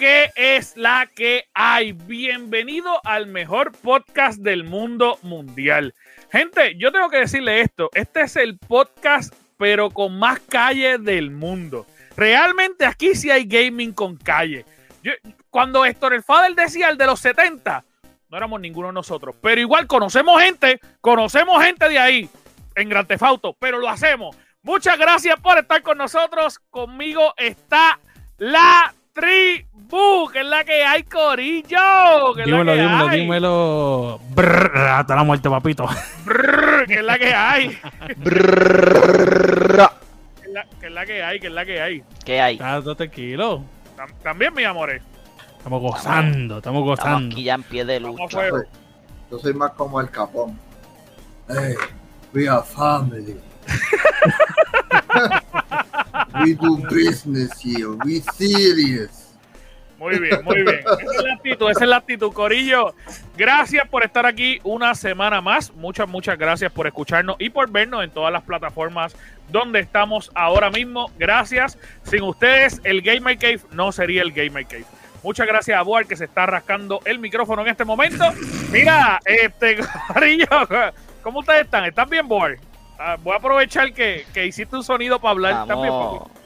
¿qué es la que hay? Bienvenido al mejor podcast del mundo mundial. Gente, yo tengo que decirle esto, este es el podcast pero con más calle del mundo. Realmente aquí sí hay gaming con calle. cuando Héctor el Fader decía el de los 70, no éramos ninguno nosotros, pero igual conocemos gente, conocemos gente de ahí en Gran Tefauto, pero lo hacemos. Muchas gracias por estar con nosotros. Conmigo está la tribu, que es la que hay, Corillo. Que dímelo, la que dímelo, hay. dímelo. Brrr, hasta la muerte, papito. Brrr, que es la que hay. que, es la, que es la que hay, que es la que hay. ¿Qué hay? Estás tranquilo. Tam- También, mis amores. Estamos gozando, estamos Estamos gozando. aquí ya en pie de lucha. fuego. Yo soy más como el capón. Hey, we are family. we do business here. We serious. Muy bien, muy bien. Esa es la actitud, esa es la actitud, Corillo. Gracias por estar aquí una semana más. Muchas, muchas gracias por escucharnos y por vernos en todas las plataformas donde estamos ahora mismo. Gracias. Sin ustedes, el Gamer Cave no sería el Gamer Cave. Muchas gracias a Boar que se está rascando el micrófono en este momento. Mira, este Corillo, ¿cómo ustedes están? ¿Están bien, Boar? Ah, voy a aprovechar que, que hiciste un sonido para hablar. ¿Están bien, Estamos.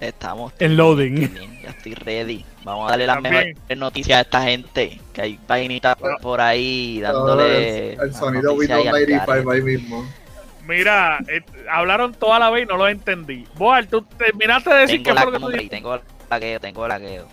Estamos. El loading. bien, Ya estoy ready. Vamos a darle las También. mejores noticias a esta gente. Que hay vainitas Bueno. por ahí dándole. el, el sonido Windows ahí al 95 garete. ahí mismo. Mira, eh, hablaron toda la vez y no lo entendí. Boar, tú terminaste de decir Tengo qué fue lo que tú tengo lagueo, tengo lagueo.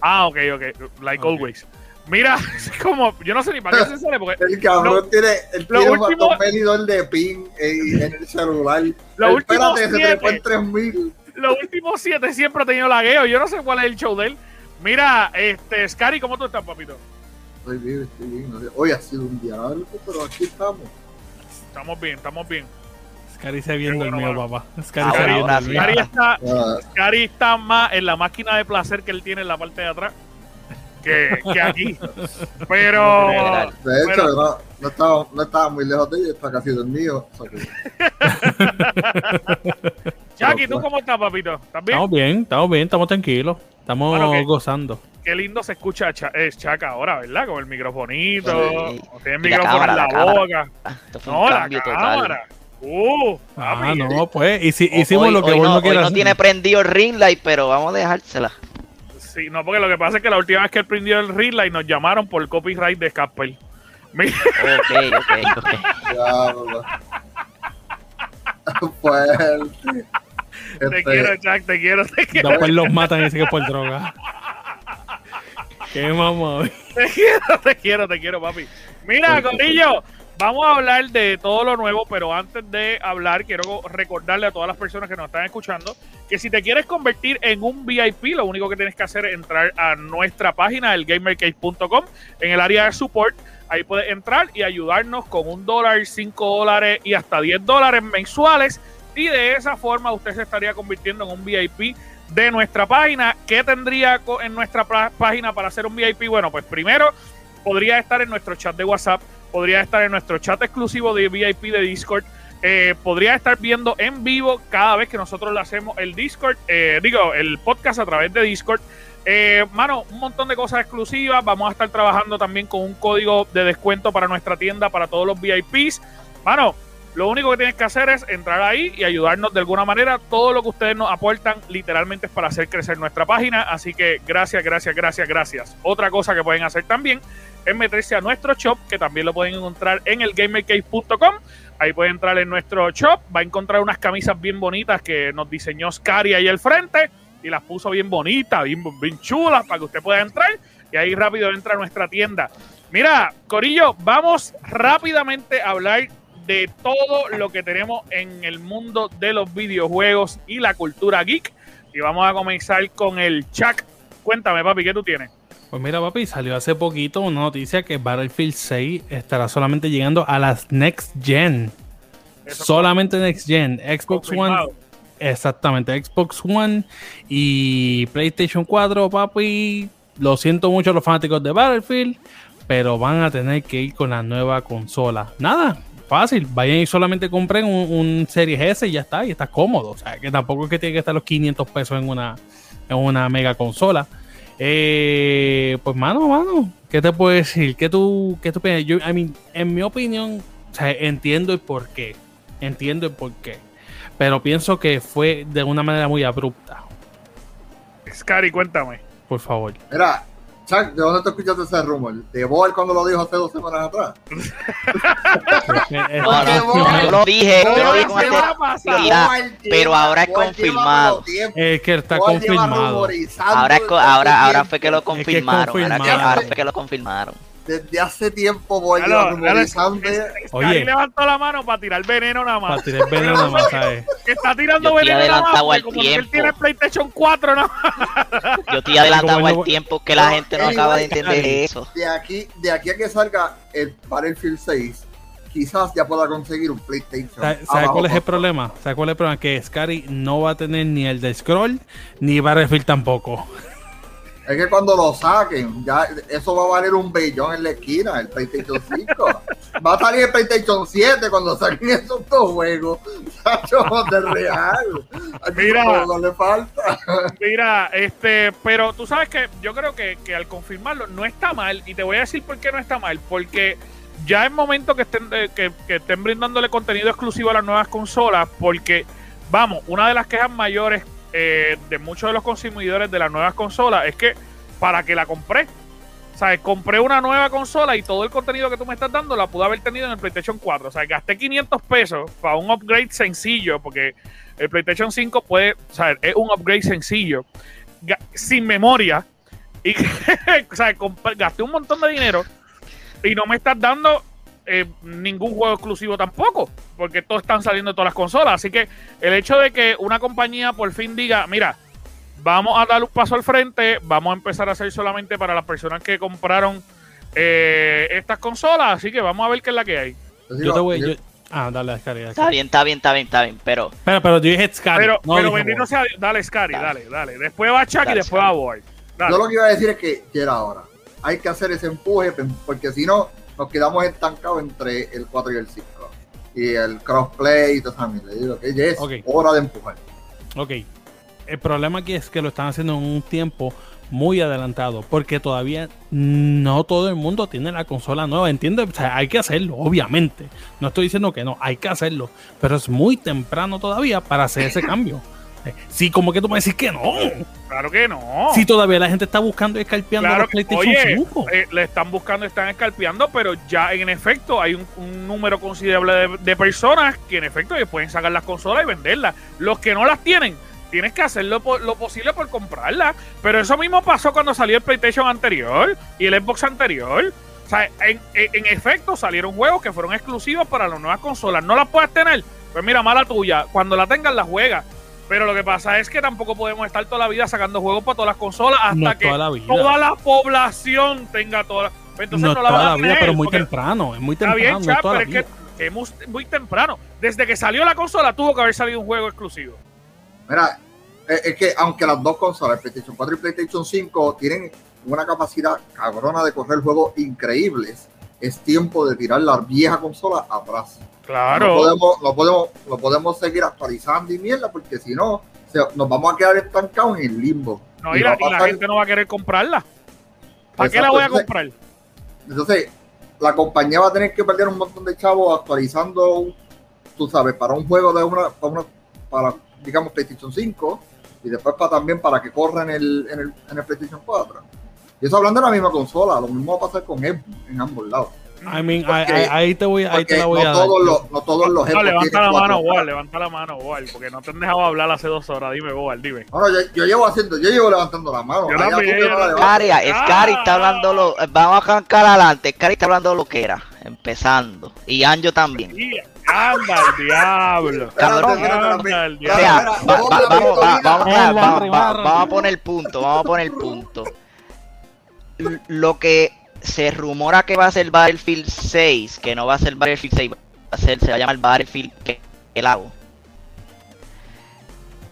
Ah, ok, ok. Like Ok. always. Mira, es como, yo no sé ni para qué se sale, porque El cabrón Lo- tiene, lo tiene un último- botón medidor de pin en, en el celular. Lo Él, último espérate, se siete. trepó en 3000. Los últimos siete siempre ha tenido lagueo. Yo no sé cuál es el show de él. Mira, este, Scary, ¿cómo tú estás, papito? Estoy bien, estoy bien. Hoy ha sido un día largo, pero aquí estamos. Estamos bien, estamos bien. Scary se viendo Qué el bueno, mío, papá. Scary se viendo el mío. Scary está, Ah, Scary está más en la máquina de placer que él tiene en la parte de atrás que, que aquí. Pero, de hecho, Pero- no, no, estaba, no estaba muy lejos de ella, está casi dormido. Jackie, ¿tú cómo estás, papito? ¿Estás bien? Estamos bien, estamos bien, estamos tranquilos. Estamos Bueno, ¿qué? gozando. Qué lindo se escucha Cha- es Chaca ahora, ¿verdad? Con el microfonito, Sí. tiene el micrófono cámara, en la, la cámara. boca. Esto fue No, la cambio total. cámara. Uh, Ah, no, pues. Y si, Hoy- hicimos lo que hoy uno no, hoy no hacer. tiene prendido el ring light, pero vamos a dejársela. Sí, no, porque lo que pasa es que la última vez que él prendió el reel y nos llamaron por el copyright de. Mira, Ok, ok, ok. Diablo. Fuerte. te Este, quiero, Jack, te quiero, te quiero, Después los matan y dicen que es por droga. Qué mamá. te quiero, te quiero, te quiero, papi. Mira. Corillo, vamos a hablar de todo lo nuevo, pero antes de hablar, quiero recordarle a todas las personas que nos están escuchando que si te quieres convertir en un VIP, lo único que tienes que hacer es entrar a nuestra página, el gamercase.com, en el área de support. Ahí puedes entrar y ayudarnos con un dólar, cinco dólares y hasta 10 dólares mensuales. Y de esa forma usted se estaría convirtiendo en un VIP de nuestra página. ¿Qué tendría en nuestra página para ser un VIP? Bueno, pues primero podría estar en nuestro chat de WhatsApp, podría estar en nuestro chat exclusivo de VIP de Discord, eh, podría estar viendo en vivo cada vez que nosotros le hacemos el Discord, eh, digo, el podcast a través de Discord. Eh, mano, un montón de cosas exclusivas. Vamos a estar trabajando también con un código de descuento para nuestra tienda para todos los VIPs. Mano, lo único que tienes que hacer es entrar ahí y ayudarnos de alguna manera. Todo lo que ustedes nos aportan literalmente es para hacer crecer nuestra página. Así que gracias, gracias, gracias, gracias. Otra cosa que pueden hacer también es meterse a nuestro shop, que también lo pueden encontrar en el gamercase.com. Ahí puede entrar en nuestro shop, va a encontrar unas camisas bien bonitas que nos diseñó Scary ahí al frente y las puso bien bonitas, bien, bien chulas para que usted pueda entrar y ahí rápido entra a nuestra tienda. Mira, Corillo, vamos rápidamente a hablar de todo lo que tenemos en el mundo de los videojuegos y la cultura geek. Y vamos a comenzar con el Chuck. Cuéntame, papi, ¿qué tú tienes? Pues mira, papi, salió hace poquito una noticia que Battlefield 6 estará solamente llegando a las Next Gen. Eso solamente Next Gen. Xbox One. Exactamente, Xbox One y PlayStation 4, papi. Lo siento mucho a los fanáticos de Battlefield, pero van a tener que ir con la nueva consola. Nada, fácil. Vayan y solamente compren un, un Series S y ya está, y está cómodo. O sea, que tampoco es que tiene que estar los 500 pesos en una, es una mega consola. Eh, pues mano, mano, ¿qué te puedo decir? ¿Qué tú, qué tú piensas? Yo, I mean, en mi opinión, o sea, entiendo el por qué. Entiendo el por qué. Pero pienso que fue de una manera muy abrupta. Scary, cuéntame. Por favor. Mira, Chuck, ¿de dónde te escuchaste ese rumor? ¿De Boel cuando lo dijo hace dos semanas atrás? No, no, yo lo dije, yo lo dije con este- pero ahora es confirmado. Es que está confirmado. Ahora, es ahora, ahora fue que lo tiempo. Es que es confirmaron. Ahora, que, confirmado. ahora fue que lo confirmaron. Desde hace tiempo dale, rumorizando. es- Scary Oye. levantó la mano para tirar veneno nada Para más. tirar veneno nada más, ¿sabes? Que está tirando Yo veneno nada más. al Como que él tiempo. tiene PlayStation 4 nada más. Yo estoy adelantado al tiempo que la No, gente no anyway, acaba de entender eso. De aquí, de aquí a que salga el Battlefield 6, quizás ya pueda conseguir un PlayStation. ¿Sabes a sabe cuál es el problema? ¿Sabes cuál es el problema? Que Scary no va a tener ni el de Scroll ni Battlefield tampoco. Es que cuando lo saquen, ya eso va a valer un billón en la esquina, el PlayStation 5. va a salir el PlayStation 7 cuando saquen esos dos juegos. De real. Ay, Mira. No, no le falta. Mira, este, pero tú sabes que yo creo que, que al confirmarlo no está mal, y te voy a decir por qué no está mal, porque ya es momento que estén, eh, que, que estén brindándole contenido exclusivo a las nuevas consolas, porque, vamos, una de las quejas mayores eh, de muchos de los consumidores de las nuevas consolas es que para que la compré, sea, compré una nueva consola y todo el contenido que tú me estás dando la pude haber tenido en el PlayStation 4. O sea, gasté 500 pesos para un upgrade sencillo, porque el PlayStation 5 puede, sea, es un upgrade sencillo, sin memoria. Y, comp- gasté un montón de dinero y no me estás dando eh, ningún juego exclusivo tampoco, porque todos están saliendo de todas las consolas. Así que el hecho de que una compañía por fin diga, mira, vamos a dar un paso al frente, vamos a empezar a hacer solamente para las personas que compraron eh, estas consolas, así que vamos a ver qué es la que hay. Yo te voy. yo- ah, dale, Scary. dale, Está Scary. bien, está bien, está bien, está bien. Pero Espera, pero yo dije Scary. Pero, no pero bendito sea, dale Scary, Dale. dale, dale. Después va Chuck y Dale, después Scary. va Boy. Dale. Yo lo que iba a decir es que ya era ahora. Hay que hacer ese empuje, porque si no, nos quedamos estancados entre el 4 y el 5. Y el crossplay y todo eso. Le digo que ya es hora de empujar. Ok. El problema aquí es que lo están haciendo en un tiempo muy adelantado, porque todavía no todo el mundo tiene la consola nueva, ¿entiendes? O sea, hay que hacerlo, obviamente. No estoy diciendo que no, hay que hacerlo, pero es muy temprano todavía para hacer ese cambio. Sí, como que tú me decís que no. Claro que no. Si todavía la gente está buscando y escalpeando Claro los PlayStation oye, 5. eh, le están buscando, están escalpeando, pero ya en efecto hay un, un número considerable de, de personas que en efecto pueden sacar las consolas y venderlas. Los que no las tienen, tienes que hacer lo, lo posible por comprarlas. Pero eso mismo pasó cuando salió el PlayStation anterior y el Xbox anterior. O sea, en, en- en efecto salieron juegos que fueron exclusivos para las nuevas consolas. ¿No las puedes tener? Pues mira, mala tuya. Cuando la tengas, la juegas. Pero lo que pasa es que tampoco podemos estar toda la vida sacando juegos para todas las consolas hasta No que toda la vida. toda la población tenga toda la... Entonces no, no, la toda van a la vida, tener, pero muy temprano. Es muy Está temprano. bien, no chat, toda pero la es vida. que es muy, muy temprano. Desde que salió la consola tuvo que haber salido un juego exclusivo. Mira, eh, es que aunque las dos consolas, PlayStation 4 y PlayStation 5, tienen una capacidad cabrona de correr juegos increíbles, es tiempo de tirar la vieja consola atrás. No Claro. podemos, no podemos, no podemos seguir actualizando y mierda, porque si no, nos vamos a quedar estancados en el limbo. No, Y la, y gente no va a querer comprarla. ¿Para qué la voy a entonces- comprar? Entonces, la compañía va a tener que perder un montón de chavos actualizando, tú sabes, para un juego de una, para, una- para, digamos, PlayStation 5 y después para, también para que corra en el, en el, en el PlayStation 4. Y eso hablando de la misma consola, lo mismo va a pasar con Xbox en ambos lados. I mean, porque- ahí, ahí te voy, ahí te la voy no a dar. los, no todos los No, levanta la mano, 4K. Wall, levanta la mano, Wall, porque no te han dejado hablar hace dos horas. Dime, Wall, dime. No, no, yo, yo llevo haciendo, yo llevo levantando la mano. Yo la. Scary, está hablando lo. Vamos a arrancar adelante. Scary está hablando lo que era, empezando. Y Anjo también. Anda el diablo. Cabrón. Anda el O diablo. sea, Mira, va- vamos va- vamos, va- vamos a- vamos poner punto, vamos a poner punto. Lo que se rumora que va a ser Battlefield 6, que no va a ser Battlefield 6, va a ser, se va a llamar Battlefield que el hago.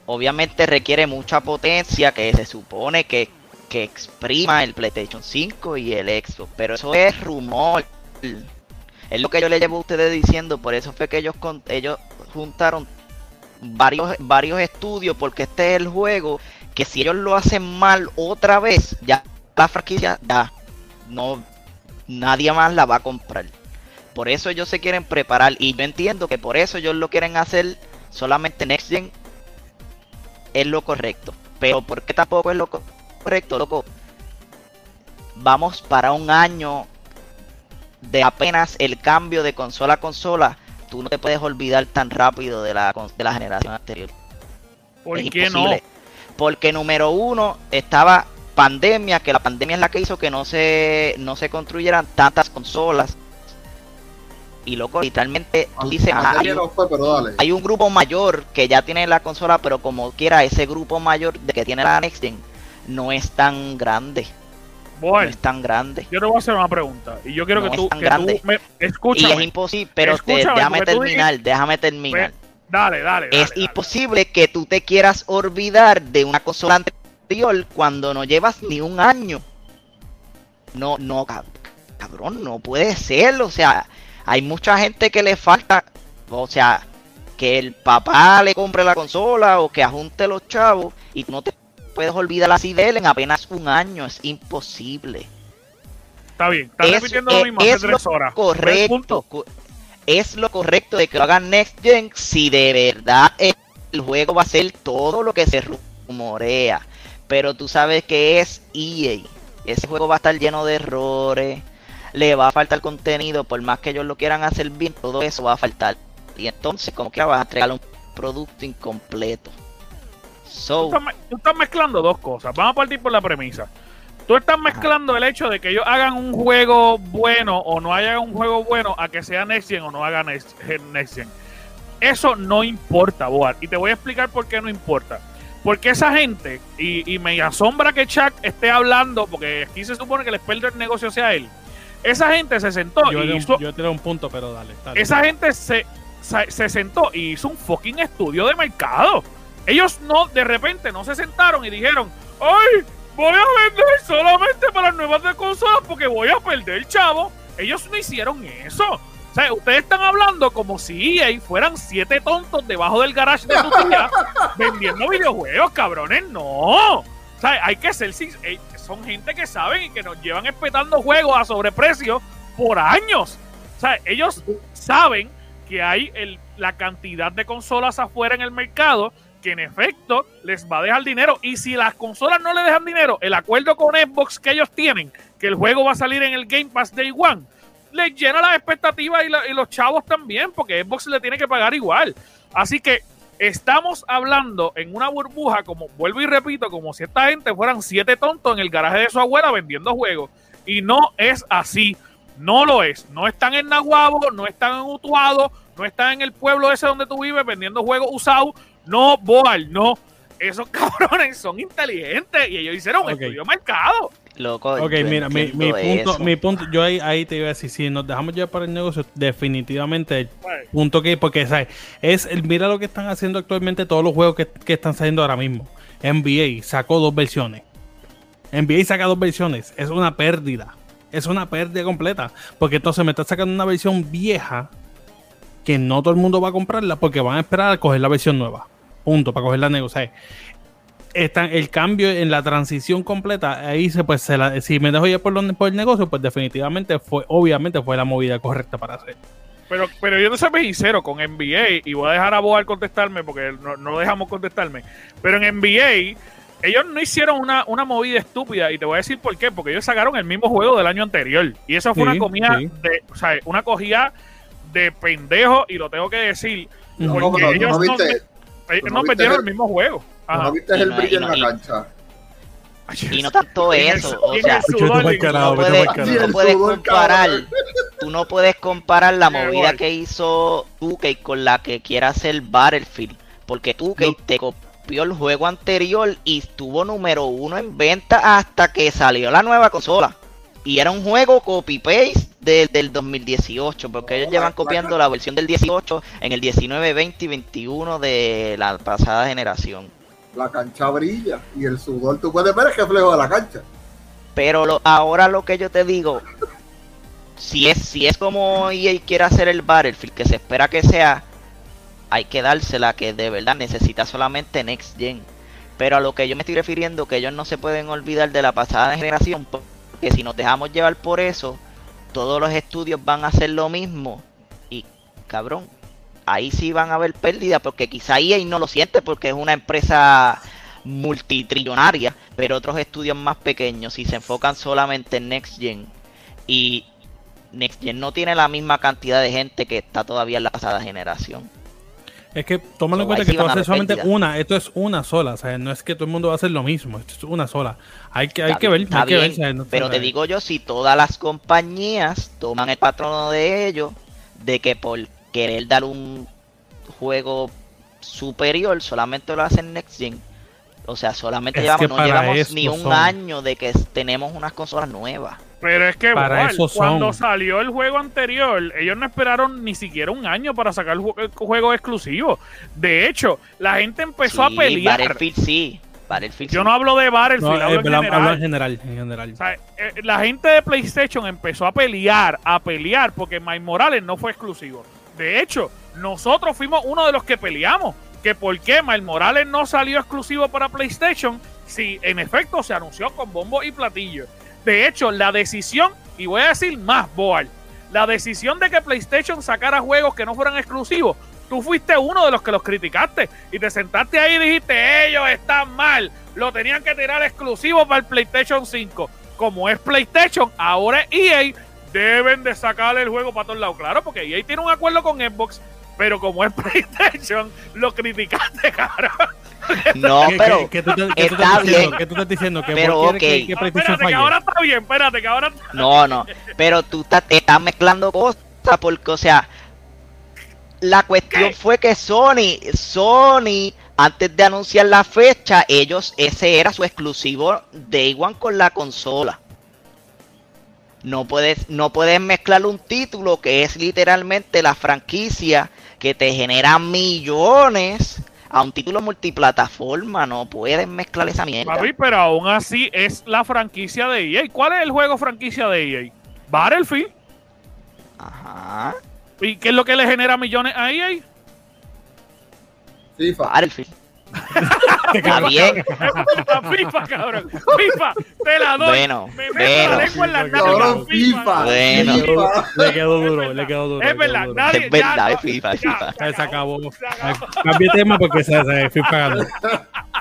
Obviamente requiere mucha potencia que se supone que, que exprima el PlayStation 5 y el Xbox, pero eso es rumor. Es lo que yo le llevo a ustedes diciendo, por eso fue que ellos con, ellos juntaron varios varios estudios porque este es el juego Porque si ellos lo hacen mal otra vez, ya la franquicia, ya no, nadie más la va a comprar. Por eso ellos se quieren preparar y yo entiendo que por eso ellos lo quieren hacer solamente Next Gen es lo correcto. Pero ¿por qué tampoco es lo co- correcto, loco? Vamos para un año de apenas el cambio de consola a consola. Tú no te puedes olvidar tan rápido de la, de la generación anterior. ¿Por Es qué no? imposible. Porque número uno estaba pandemia, que la pandemia es la que hizo que no se, no se construyeran tantas consolas. Y loco, literalmente tú dices, "Ah, hay, no fue, un grupo mayor que ya tiene la consola, pero como quiera, ese grupo mayor de que tiene la Next Gen no es tan grande. No Boal, es tan grande. yo te voy a hacer una pregunta. Y yo quiero No que es tú, tan que grande. tú me Y es escúchame. imposible, pero te- Escúchame, déjame terminar, déjame terminar. Dale, dale, dale. es dale. imposible que tú te quieras olvidar de una consola anterior cuando no llevas ni un año. No, no, cab- cabrón, no puede ser. O sea, hay mucha gente que le falta, o sea, que el papá le compre la consola o que ajunte los chavos y no te puedes olvidar así de él en apenas un año. Es imposible. Está bien, estás Es- repitiendo lo es- mismo hace es tres horas. Correcto. Es lo correcto de que lo hagan Next Gen si de verdad el juego va a ser todo lo que se rumorea. Pero tú sabes que es EA. Ese juego va a estar lleno de errores. Le va a faltar contenido. Por más que ellos lo quieran hacer bien, todo eso va a faltar. Y entonces, como que vas a entregar un producto incompleto. Tú So, estás, tú estás mezclando dos cosas. Vamos a partir por la premisa. Tú estás mezclando el hecho de que ellos hagan un juego bueno o no hagan un juego bueno a que sea Next Gen o no hagan Next Gen. Next Gen. Eso no importa, Boar. Y te voy a explicar por qué no importa. Porque esa gente, y, y me asombra que Chuck esté hablando, porque aquí se supone que el experto del negocio sea él. Esa gente se sentó Yo, y hizo, yo tiré un punto, pero dale. dale. esa gente se, se, se sentó y hizo un fucking estudio de mercado. Ellos no, de repente, no se sentaron y dijeron, ¡ay! Voy a vender solamente para nuevas de consolas porque voy a perder, chavo. Ellos no hicieron eso. Sea, ustedes están hablando como si EA fueran siete tontos debajo del garage de tu tía vendiendo videojuegos, cabrones. No. O sea, hay que ser eh, Son gente que saben y que nos llevan espetando juegos a sobreprecio por años. O sea, ellos saben que hay el- la cantidad de consolas afuera en el mercado que en efecto les va a dejar dinero. Y si las consolas no le dejan dinero, el acuerdo con Xbox que ellos tienen, que el juego va a salir en el Game Pass Day One, les llena las expectativas y, la- y los chavos también, porque Xbox le tiene que pagar igual. Así que estamos hablando en una burbuja, como vuelvo y repito, como si esta gente fueran siete tontos en el garaje de su abuela vendiendo juegos. Y no es así. No lo es. No están en Nahuabo, no están en Utuado, no están en el pueblo ese donde tú vives vendiendo juegos usados. No, Boal, no. Esos cabrones son inteligentes y ellos hicieron un Ok. estudio de mercado. Loco, Ok, mira, mi, punto, eso. mi punto, yo ahí, ahí te iba a decir, si nos dejamos llevar para el negocio, definitivamente el punto que, porque ¿sabes? es el, mira lo que están haciendo actualmente todos los juegos que, que están saliendo ahora mismo. NBA sacó dos versiones. NBA saca dos versiones, es una pérdida. Es una pérdida completa. Porque entonces me está sacando una versión vieja que no todo el mundo va a comprarla porque van a esperar a coger la versión nueva. Punto, para coger la negocia. Está el cambio en la transición completa, ahí se pues se la- si me dejo ya por, lo- por el negocio, pues definitivamente fue, obviamente fue la movida correcta para hacer. Pero, pero yo no soy sincero con NBA y voy a dejar a Boal contestarme porque no, no dejamos contestarme. Pero en NBA ellos no hicieron una, una movida estúpida y te voy a decir por qué. Porque ellos sacaron el mismo juego del año anterior y eso fue Sí, una comida sí. de, o sea, una cogida de pendejo y lo tengo que decir. No, porque No, pero ellos no no, viste, ellos no el mismo juego. Ajá. no viste Y el no- brillo en la y- cancha. Y no tanto eso, o sea, carajo, no puedes, tú no puedes comparar, tú no puedes comparar la movida que hizo 2K con la que quiere hacer Battlefield, porque 2K No. te copió el juego anterior y estuvo número uno en venta hasta que salió la nueva consola. Y era un juego copy-paste de- del 2018, porque ellos No, llevan copiando la versión del 18 en el 19, 20 y 21 de la pasada generación. La cancha brilla y el sudor, tú puedes ver el reflejo de la cancha. Pero lo- ahora lo que yo te digo, si es, si es como EA quiere hacer el Battlefield, que se espera que sea, hay que dársela que de verdad necesita solamente Next Gen. Pero a lo que yo me estoy refiriendo, que ellos no se pueden olvidar de la pasada generación, porque si nos dejamos llevar por eso, todos los estudios van a hacer lo mismo. Y cabrón, ahí sí van a haber pérdidas, porque quizá EA no lo siente porque es una empresa multitrillonaria, pero otros estudios más pequeños, si se enfocan solamente en Next Gen y Next Gen no tiene la misma cantidad de gente que está todavía en la pasada generación. Es que tómalo en cuenta que esto va a ser solamente una, esto es una sola, o sea, no es que todo el mundo va a hacer lo mismo, esto es una sola. Hay que, hay que ver, hay que ver. pero te digo yo, si todas las compañías toman el patrono de ellos, de que por querer dar un juego superior solamente lo hacen Next Gen, o sea, solamente llevamos, no llevamos ni un año de que tenemos unas consolas nuevas. Pero es que cuando salió el juego anterior, ellos no esperaron ni siquiera un año para sacar el, juego exclusivo. De hecho, la gente empezó a pelear. Battlefield sí. Battlefield Yo no hablo de Battlefield, no, hablo, en general. en general. Eh, la gente de PlayStation empezó a pelear, a pelear, porque Miles Morales no fue exclusivo. De hecho, nosotros fuimos uno de los que peleamos. Que por qué Miles Morales no salió exclusivo para PlayStation si en efecto se anunció con bombo y platillo. De hecho, la decisión, y voy a decir más, Boal, la decisión de que PlayStation sacara juegos que no fueran exclusivos, tú fuiste uno de los que los criticaste y te sentaste ahí y dijiste, ellos están mal, lo tenían que tirar exclusivo para el PlayStation 5. Como es PlayStation, ahora EA deben de sacarle el juego para todos lados. Claro, porque EA tiene un acuerdo con Xbox, pero como es PlayStation, lo criticaste, cabrón. No, pero ¿Qué, tú, está bien. ¿Qué tú estás diciendo? ¿Que pero ok. espérate, que ahora está bien, espérate, que ahora está No, no, pero tú estás, estás mezclando cosas porque, o sea, la cuestión fue que Sony, Sony, antes de anunciar la fecha, ellos, ese era su exclusivo Day One con la consola. No puedes, no puedes mezclar un título que es literalmente la franquicia que te genera millones a un título multiplataforma. No pueden mezclar esa mierda. pero aún así es la franquicia de EA. ¿Cuál es el juego franquicia de EA? Battlefield. Ajá. ¿Y qué es lo que le genera millones a EA? FIFA. Battlefield. Está bien. FIFA, cabrón. FIFA, te la doy. Bueno, me meto la lengua en la FIFA. Bueno. Le quedó duro, le quedó duro. Es verdad, nadie. Es verdad, es FIFA, es FIFA. Se acabó. Cambie tema porque se, se FIFA ganó.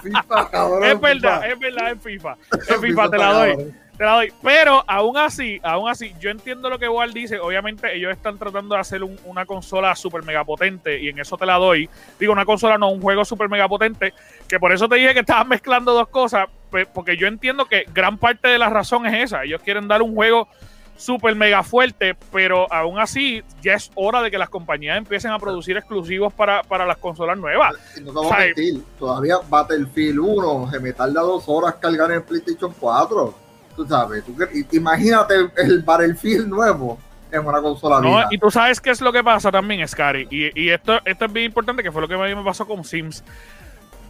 FIFA, cabrón. Es verdad, es verdad, es FIFA. Es FIFA, te la doy. Te la doy. Pero aún así, aún así, yo entiendo lo que Walt dice. Obviamente, ellos están tratando de hacer una consola super mega potente y en eso te la doy. Digo, una consola, no, un juego super mega potente. Que por eso te dije que estabas mezclando dos cosas. Porque yo entiendo que gran parte de la razón es esa. Ellos quieren dar un juego super mega fuerte, pero aún así ya es hora de que las compañías empiecen a producir exclusivos para, las consolas nuevas. No vamos a mentir, todavía Battlefield 1 se me tarda dos horas cargar en PlayStation 4 tú sabes, imagínate el Battlefield nuevo en una consola no, Y tú sabes qué es lo que pasa también, Scary, y, y esto, esto es bien importante, que fue lo que a mí me pasó con Sims.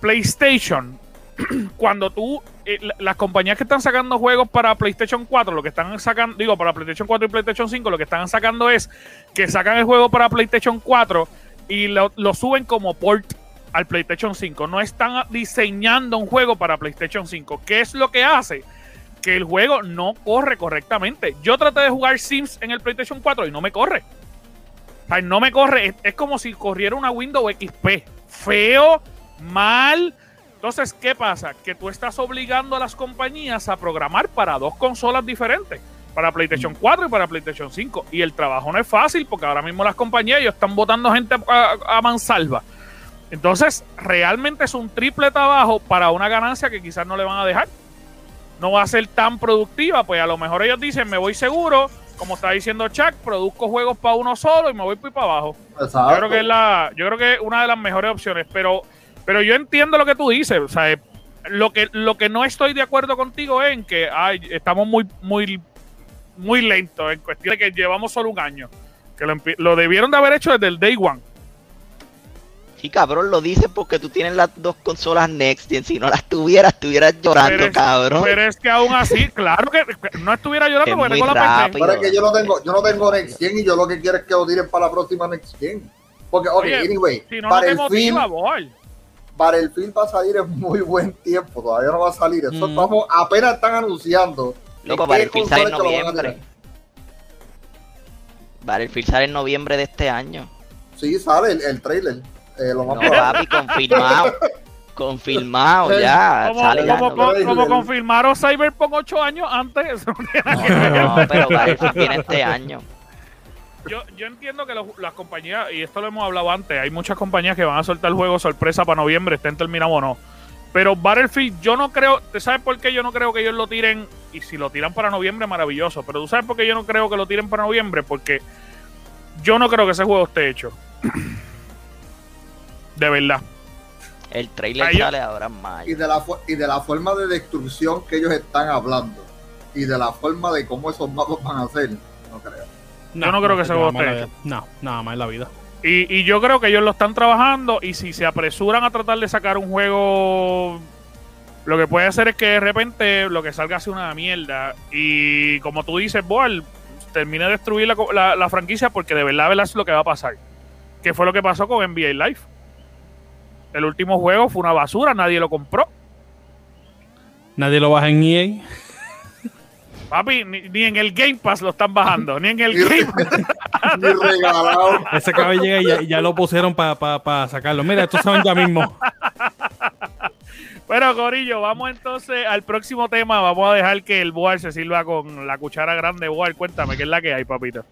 PlayStation, cuando tú, eh, las compañías que están sacando juegos para PlayStation 4, lo que están sacando, digo, para PlayStation 4 y PlayStation 5, lo que están sacando es que sacan el juego para PlayStation 4 y lo, lo suben como port al PlayStation 5. No están diseñando un juego para PlayStation 5. ¿Qué es lo que hace? Que el juego no corre correctamente. Yo traté de jugar Sims en el PlayStation 4 y no me corre. O sea, no me corre. Es, como si corriera una Windows XP. Feo, mal. Entonces, ¿qué pasa? Que tú estás obligando a las compañías a programar para dos consolas diferentes. Para PlayStation 4 y para PlayStation 5. Y el trabajo no es fácil porque ahora mismo las compañías ellos están votando gente a, a mansalva. Entonces, realmente es un triple trabajo para una ganancia que quizás no le van a dejar no va a ser tan productiva, pues a lo mejor ellos dicen, me voy seguro, como está diciendo Chuck, produzco juegos para uno solo y me voy para abajo. Yo creo que es la, yo creo que es una de las mejores opciones, pero, pero yo entiendo lo que tú dices, o sea, lo que, lo que no estoy de acuerdo contigo es en que ay, estamos muy, muy, muy lentos en cuestión de que llevamos solo un año. Que lo, lo debieron de haber hecho desde el day one. Sí, cabrón, lo dices porque tú tienes las dos consolas Next y si no las tuvieras, estuvieras llorando, cabrón. Pero es que aún así, claro que no estuviera llorando porque tengo la PC. Pero es que yo no tengo, yo no tengo Next Gen y yo lo que quiero es que lo tiren para la próxima Next Gen. Porque, ok, anyway, si no, para el film, Battlefield va a salir en muy buen tiempo, todavía no va a salir. Eso Mm. estamos, apenas están anunciando. Loco, en qué Battlefield sale en es noviembre. tirar. Battlefield sale en noviembre de este año. Sí, sale el, el trailer. Eh, lo más No, probable. papi, confirmado. Confirmado ya. Como, Sale ya como- como confirmaron Cyberpunk 8 años antes, eso no tiene pero Battlefield viene este año. Yo, yo entiendo que los- las compañías, y esto lo hemos hablado antes, hay muchas compañías que van a soltar el juego sorpresa para noviembre, estén terminados o no. Pero Battlefield, yo no creo, ¿te sabes por qué yo no creo que ellos lo tiren? Y si lo tiran para noviembre, maravilloso. Pero tú sabes por qué yo no creo que lo tiren para noviembre, porque yo no creo que ese juego esté hecho. De verdad. El trailer yo- sale ahora en y mayo. de, la, y de la forma de destrucción que ellos están hablando y de la forma de cómo esos mapas van a ser, no creo. Yo no creo que en la esté vida. No, nada más en la vida. Y, y yo creo que ellos lo están trabajando y si se apresuran a tratar de sacar un juego, lo que puede hacer es que de repente lo que salga sea una mierda. Y como tú dices, Boal, termine de destruir la- la franquicia porque de verdad, de verdad es lo que va a pasar. Que fue lo que pasó con NBA Live. El último juego fue una basura, nadie lo compró. Nadie lo baja en EA. Papi, ni, ni en el Game Pass lo están bajando, ni en el Game Pass. y regalado. Ese cabello llega y ya, ya lo pusieron para sacarlo. Mira, estos saben ya mismo. Bueno, Corillo, vamos entonces al próximo tema. Vamos a dejar que el Boal se sirva con la cuchara grande. Boal, cuéntame, ¿qué es la que hay, papito?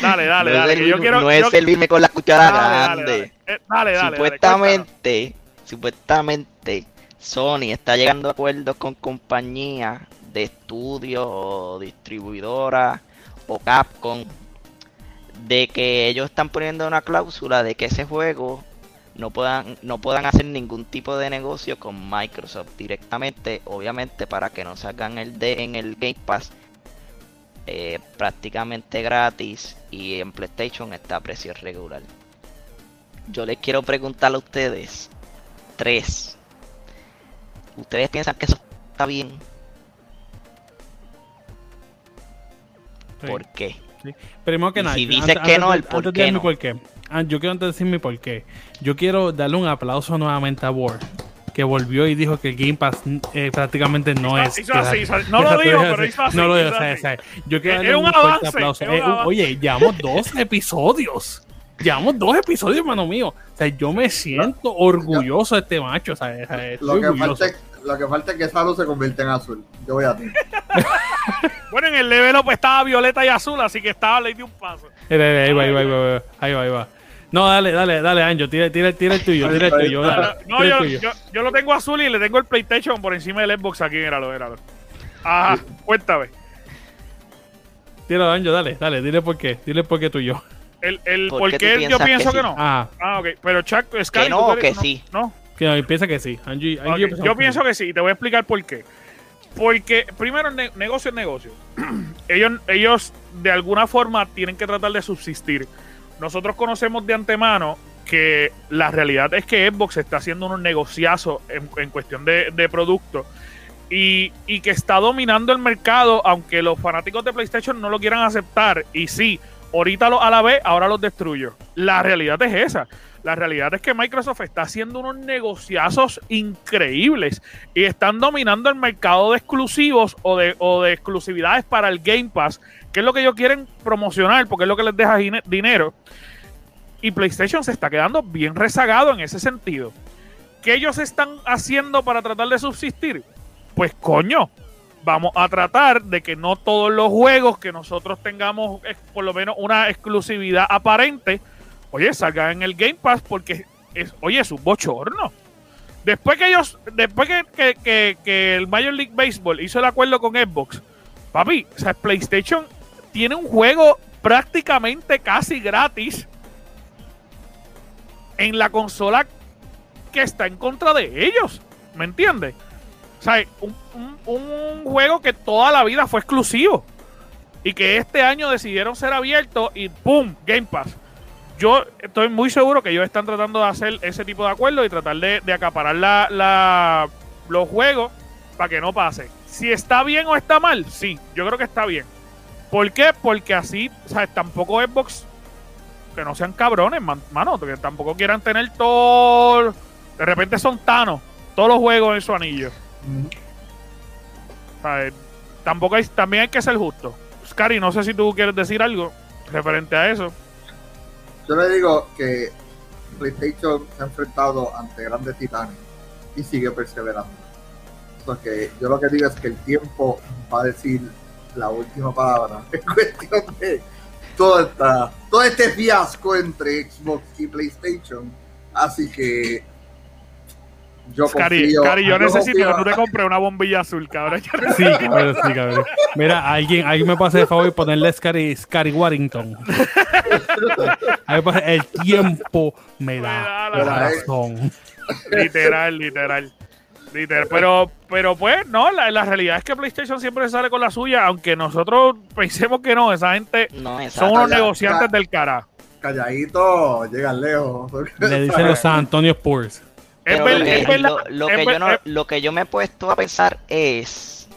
Dale, dale, no dale. es, que yo quiero, no es yo- servirme con la cuchara dale, dale, grande. dale. Eh, dale, dale, dale, supuestamente, supuestamente, Sony está llegando a acuerdos con compañías de estudios o distribuidoras o Capcom de que ellos están poniendo una cláusula de que ese juego no puedan no puedan hacer ningún tipo de negocio con Microsoft directamente, obviamente para que no salgan el de en el Game Pass eh, prácticamente gratis y en PlayStation está a precio regular. Yo les quiero preguntar a ustedes tres. ¿Ustedes piensan que eso está bien? Sí. ¿Por qué? Primero que Y nada, si yo- dices que no, el por qué no. por qué. Ah, yo quiero antes decir mi por qué. Yo quiero darle un aplauso nuevamente a Ward, que volvió y dijo que el Game Pass eh, prácticamente no Hizo- es. hizo que- así, hizo- no lo dijo, pero hizo así, No lo dijo, hizo o sea, así. o sea, Yo quiero Es- darle es un, un fuerte avance, aplauso. es un Eh, un- oye, llevamos dos episodios. Llevamos dos episodios, hermano mío. O sea, yo me siento orgulloso de este macho. O sea, Lo que, falta, es- lo que falta es que Salo se convierta en azul. Yo voy a ti. Bueno, en el level up estaba violeta y azul, así que estaba ley de un paso. Ahí va, ahí va, ahí va, ahí va, ahí va, ahí va. No, dale, dale, dale, Anjo, tira, tira, tira el tuyo, tira el tuyo. dale, No, yo, tuyo. yo, yo lo tengo azul y le tengo el PlayStation por encima del Xbox aquí, míralo, míralo. Ajá, cuéntame. Tira, Anjo, dale, dale, dile por qué, dile por qué tuyo. El, el, ¿Por ¿Por qué yo pienso que que, sí? no? Ah, Ah, ok. Pero Chuck, Sky, Que no ¿tú o que sí. No. que piensa que sí. Angie, Angie Yo pienso que sí, y te voy a explicar por qué. Porque, primero, ne- negocio es negocio. ellos, ellos, de alguna forma, tienen que tratar de subsistir. Nosotros conocemos de antemano que la realidad es que Xbox está haciendo unos negociazos en, en cuestión de, de producto y, y que está dominando el mercado, aunque los fanáticos de PlayStation no lo quieran aceptar. Y sí, ahorita lo, a la vez, ahora los destruyo. La realidad es esa. La realidad es que Microsoft está haciendo unos negociazos increíbles y están dominando el mercado de exclusivos o de, o de exclusividades para el Game Pass, que es lo que ellos quieren promocionar porque es lo que les deja dinero. Y PlayStation se está quedando bien rezagado en ese sentido. ¿Qué ellos están haciendo para tratar de subsistir? Pues coño, vamos a tratar de que no todos los juegos que nosotros tengamos por lo menos una exclusividad aparente, oye, salgan en el Game Pass porque es, oye, es un bochorno. Después que ellos, después que, que- que- que el Major League Baseball hizo el acuerdo con Xbox, papi, o sea, PlayStation tiene un juego prácticamente casi gratis en la consola que está en contra de ellos. ¿Me entiendes? O sea, un, un- juego que toda la vida fue exclusivo. Y que este año decidieron ser abiertos y ¡pum! Game Pass. Yo estoy muy seguro que ellos están tratando de hacer ese tipo de acuerdos y tratar de, acaparar la, la- los juegos para que no pase. Si está bien o está mal, sí, yo creo que está bien. ¿Por qué? Porque así, o tampoco Xbox, que no sean cabrones, man- mano, que tampoco quieran tener todo, De repente son Thanos, todos los juegos en su anillo. Tampoco hay, también hay que ser justo. Scary, no sé si tú quieres decir algo referente a eso. Yo le digo que PlayStation se ha enfrentado ante grandes titanes y sigue perseverando. Porque yo lo que digo es que el tiempo va a decir la última palabra en cuestión de todo, esta, todo este fiasco entre Xbox y PlayStation. Así que yo Scary, confío. Scary, yo necesito confío- que tú te compres una bombilla azul, cabrón. Sí, cabrón, sí, cabrón. Mira, alguien, alguien me pasa de favor y ponerle Scary, Scary Warrington. El tiempo me da Me da la la- razón. literal, literal. Literal. Pero, pero pues, no, la, la realidad es que PlayStation siempre sale con la suya, aunque nosotros pensemos que no, esa gente No, son unos negociantes del cara. Calladito, llegan lejos. Le dicen los San Antonio Spurs. Es Pero lo, que, lo- lo yo no, es- lo que yo me he puesto a pensar es,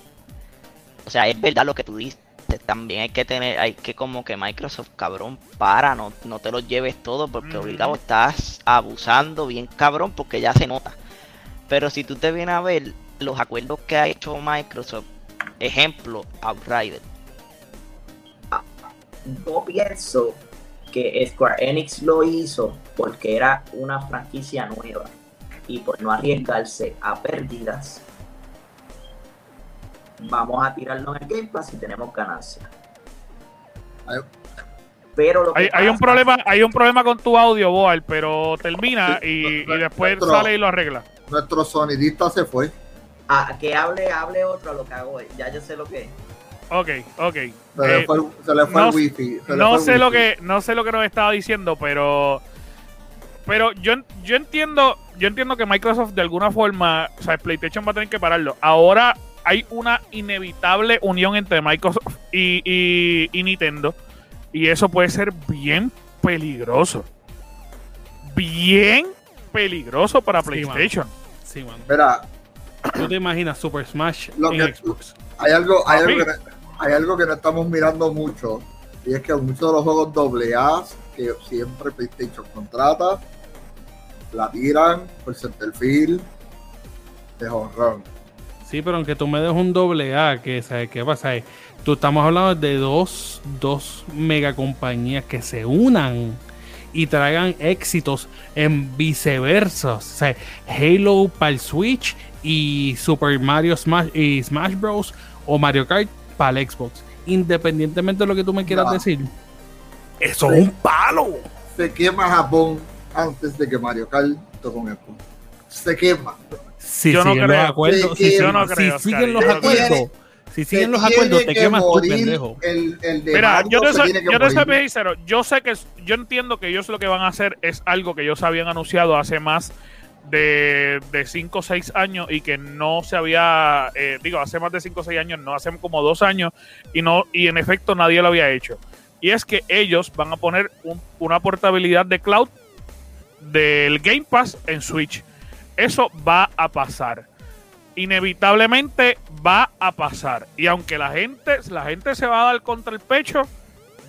o sea, es verdad lo que tú dices. También hay que tener, hay que como que Microsoft, cabrón, para, no, no te lo lleves todo porque obligado estás abusando bien cabrón porque ya se nota. Pero si tú te vienes a ver los acuerdos que ha hecho Microsoft, ejemplo, Outrider. Yo pienso que Square Enix lo hizo porque era una franquicia nueva y por no arriesgarse a pérdidas, vamos a tirarlo en el Game Pass y tenemos ganancia. Ay. Pero lo que Hay, hay un problema, hay un problema con tu audio, Boal, pero termina Sí, y, después nuestro- sale y lo arregla. Nuestro sonidista se fue. Ah, que hable, hable otro a lo que hago. Ya yo sé lo que es. Ok, ok. Se le Eh, fue, el- se le fue no- el wifi. se le no fue el sé lo wifi. que no sé lo que nos estaba diciendo pero pero yo, yo entiendo yo entiendo que Microsoft de alguna forma o sea PlayStation va a tener que pararlo ahora hay una inevitable unión entre Microsoft y, y- y Nintendo y eso puede ser bien peligroso bien peligroso para Sí, PlayStation Sí, mano. Mira, ¿Tú te imaginas Super Smash Lo en que- Xbox? hay algo, hay, algo que, no- hay algo que no estamos mirando mucho. Y es que muchos de los juegos AA que siempre PlayStation contrata, la tiran por Centerfield de home run. Sí, pero aunque tú me des un doble A, que ¿sabes qué pasa? Tú estamos hablando de dos, dos mega compañías que se unan y traigan éxitos en viceversa. O sea, Halo para el Switch y Super Mario Smash y Smash Bros. o Mario Kart para el Xbox. Independientemente de lo que tú me quieras No. decir. Eso Sí. es un palo. Se quema Japón antes de que Mario Kart toque un Xbox. Se quema. Si Yo no siguen creo. los acuerdos, Sí, si, yo siguen los acuerdos, si Se siguen los acuerdos, te que quemas tú, pendejo. El, el de Mira, Mario yo te soy, yo soy sincero. Yo sé que yo entiendo que ellos lo que van a hacer es algo que ellos habían anunciado hace más de 5 o 6 años y que no se había, eh, digo, hace más de 5 o 6 años, no, hace como 2 años y no y en efecto nadie lo había hecho. Y es que ellos van a poner un- una portabilidad de cloud del Game Pass en Switch. Eso va a pasar. Inevitablemente va a pasar. Y aunque la gente, la gente se va a dar contra el pecho,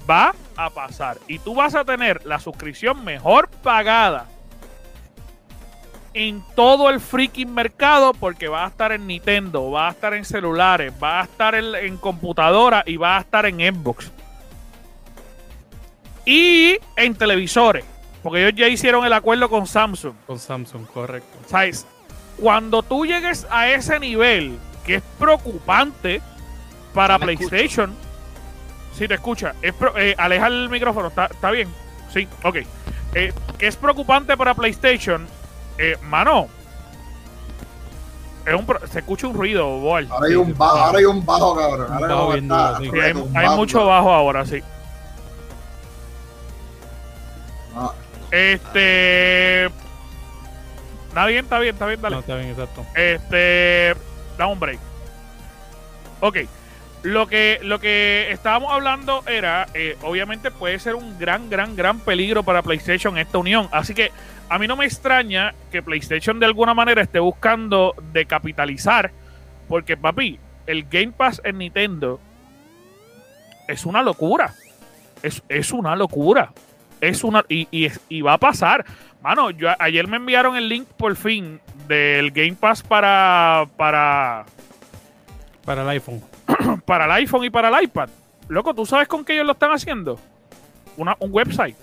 va a pasar. Y tú vas a tener la suscripción mejor pagada en todo el freaking mercado porque va a estar en Nintendo, va a estar en celulares, va a estar en, en computadora y va a estar en Xbox. Y en televisores. Porque ellos ya hicieron el acuerdo con Samsung. Con Samsung, correcto. ¿Sabes? Cuando tú llegues a ese nivel, que es preocupante para me PlayStation. Si te escucha, es pro- eh, aleja el micrófono, ¿está, bien? Sí, ok. Eh, que es preocupante para PlayStation, eh, mano. Es un pro- se escucha un ruido, Boal. Ahora hay un bajo, ahora hay un bajo, cabrón. Ahora Un bajo no bien está duro, sí. Sí, hay, mucho bajo ahora, sí. Ah, Este. Está bien, está bien, está bien, dale. No, está bien, exacto. Este. Da un break. Ok. Lo que, lo que estábamos hablando era, eh, obviamente puede ser un gran, gran, gran peligro para PlayStation esta unión. Así que a mí no me extraña que PlayStation de alguna manera esté buscando de capitalizar. Porque, papi, el Game Pass en Nintendo es una locura. Es, es una locura. Es una. Y, y, va a pasar. Mano, yo, ayer me enviaron el link por fin del Game Pass para, para, Para el iPhone. para el iPhone y para el iPad. Loco, ¿tú sabes con qué ellos lo están haciendo? Una, un website.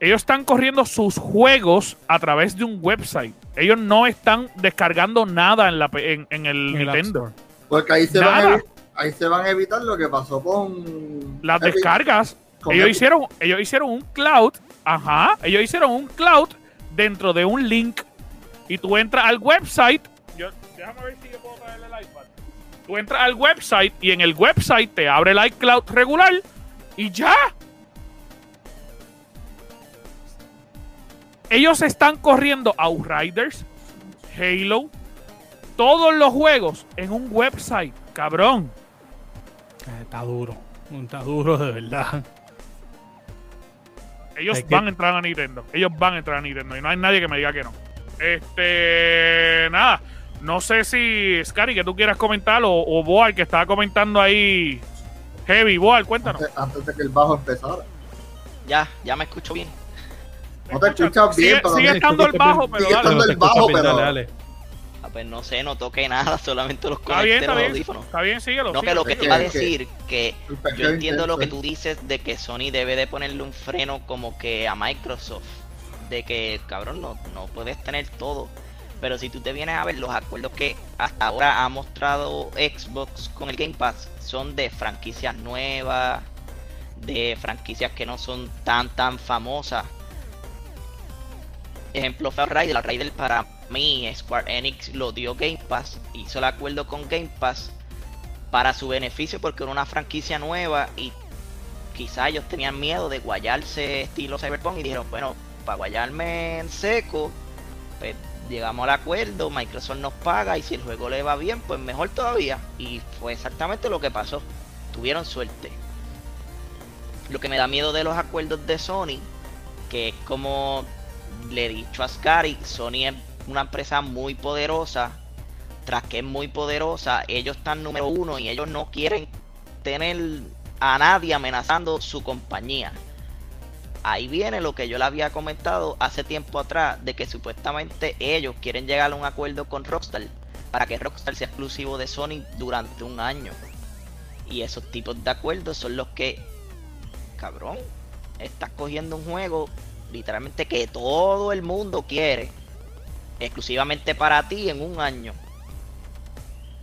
Ellos están corriendo sus juegos a través de un website. Ellos no están descargando nada en, la, en, en el Nintendo. Porque ahí se, van a, ahí se van a evitar lo que pasó con. Las Epic- descargas. Ellos Epic. hicieron, ellos hicieron un cloud. Ajá. Ellos hicieron un cloud dentro de un link. Y tú entras al website. Yo, déjame ver si yo puedo traerle el iPad. Tú entras al website y en el website te abre el iCloud regular y ya. Ellos están corriendo Outriders, Halo, todos los juegos en un website, cabrón. Está duro. Está duro de verdad. Ellos Es que- van a entrar a Nintendo. Ellos van a entrar a Nintendo. Y no hay nadie que me diga que no. Este. Nada. No sé si, Scary, que tú quieras comentar o, o Boal, que estaba comentando ahí. Heavy, Boal, cuéntanos. Antes, antes de que el bajo empezara. Ya, ya me escucho bien. No te escuchas bien, sigue, pero sigue no- estando el bajo, pero sigue dale. estando el bajo, pero- dale, dale. Pues no sé, no toqué nada, solamente los Está bien, conecté está los. Está bien, síguelo. No, que lo que te iba a decir, que yo entiendo lo que tú dices de que Sony debe de ponerle un freno como que a Microsoft. De que, cabrón, no, no puedes tener todo. Pero si tú te vienes a ver los acuerdos que hasta ahora ha mostrado Xbox con el Game Pass, son de franquicias nuevas, de franquicias que no son tan tan famosas. Ejemplo, fue Raider. Raider para mí, Square Enix lo dio Game Pass, hizo el acuerdo con Game Pass para su beneficio porque era una franquicia nueva y quizá ellos tenían miedo de guayarse estilo Cyberpunk y dijeron, bueno, para guayarme en seco, pues llegamos al acuerdo, Microsoft nos paga y si el juego le va bien, pues mejor todavía. Y fue exactamente lo que pasó. Tuvieron suerte. Lo que me da miedo de los acuerdos de Sony, que es como le he dicho a Scary, Sony es una empresa muy poderosa. Tras que es muy poderosa, ellos están número uno y ellos no quieren tener a nadie amenazando su compañía. Ahí viene lo que yo le había comentado hace tiempo atrás, de que supuestamente ellos quieren llegar a un acuerdo con Rockstar para que Rockstar sea exclusivo de Sony durante un año. Y esos tipos de acuerdos son los que, cabrón, estás cogiendo un juego literalmente que todo el mundo quiere, exclusivamente para ti en un año.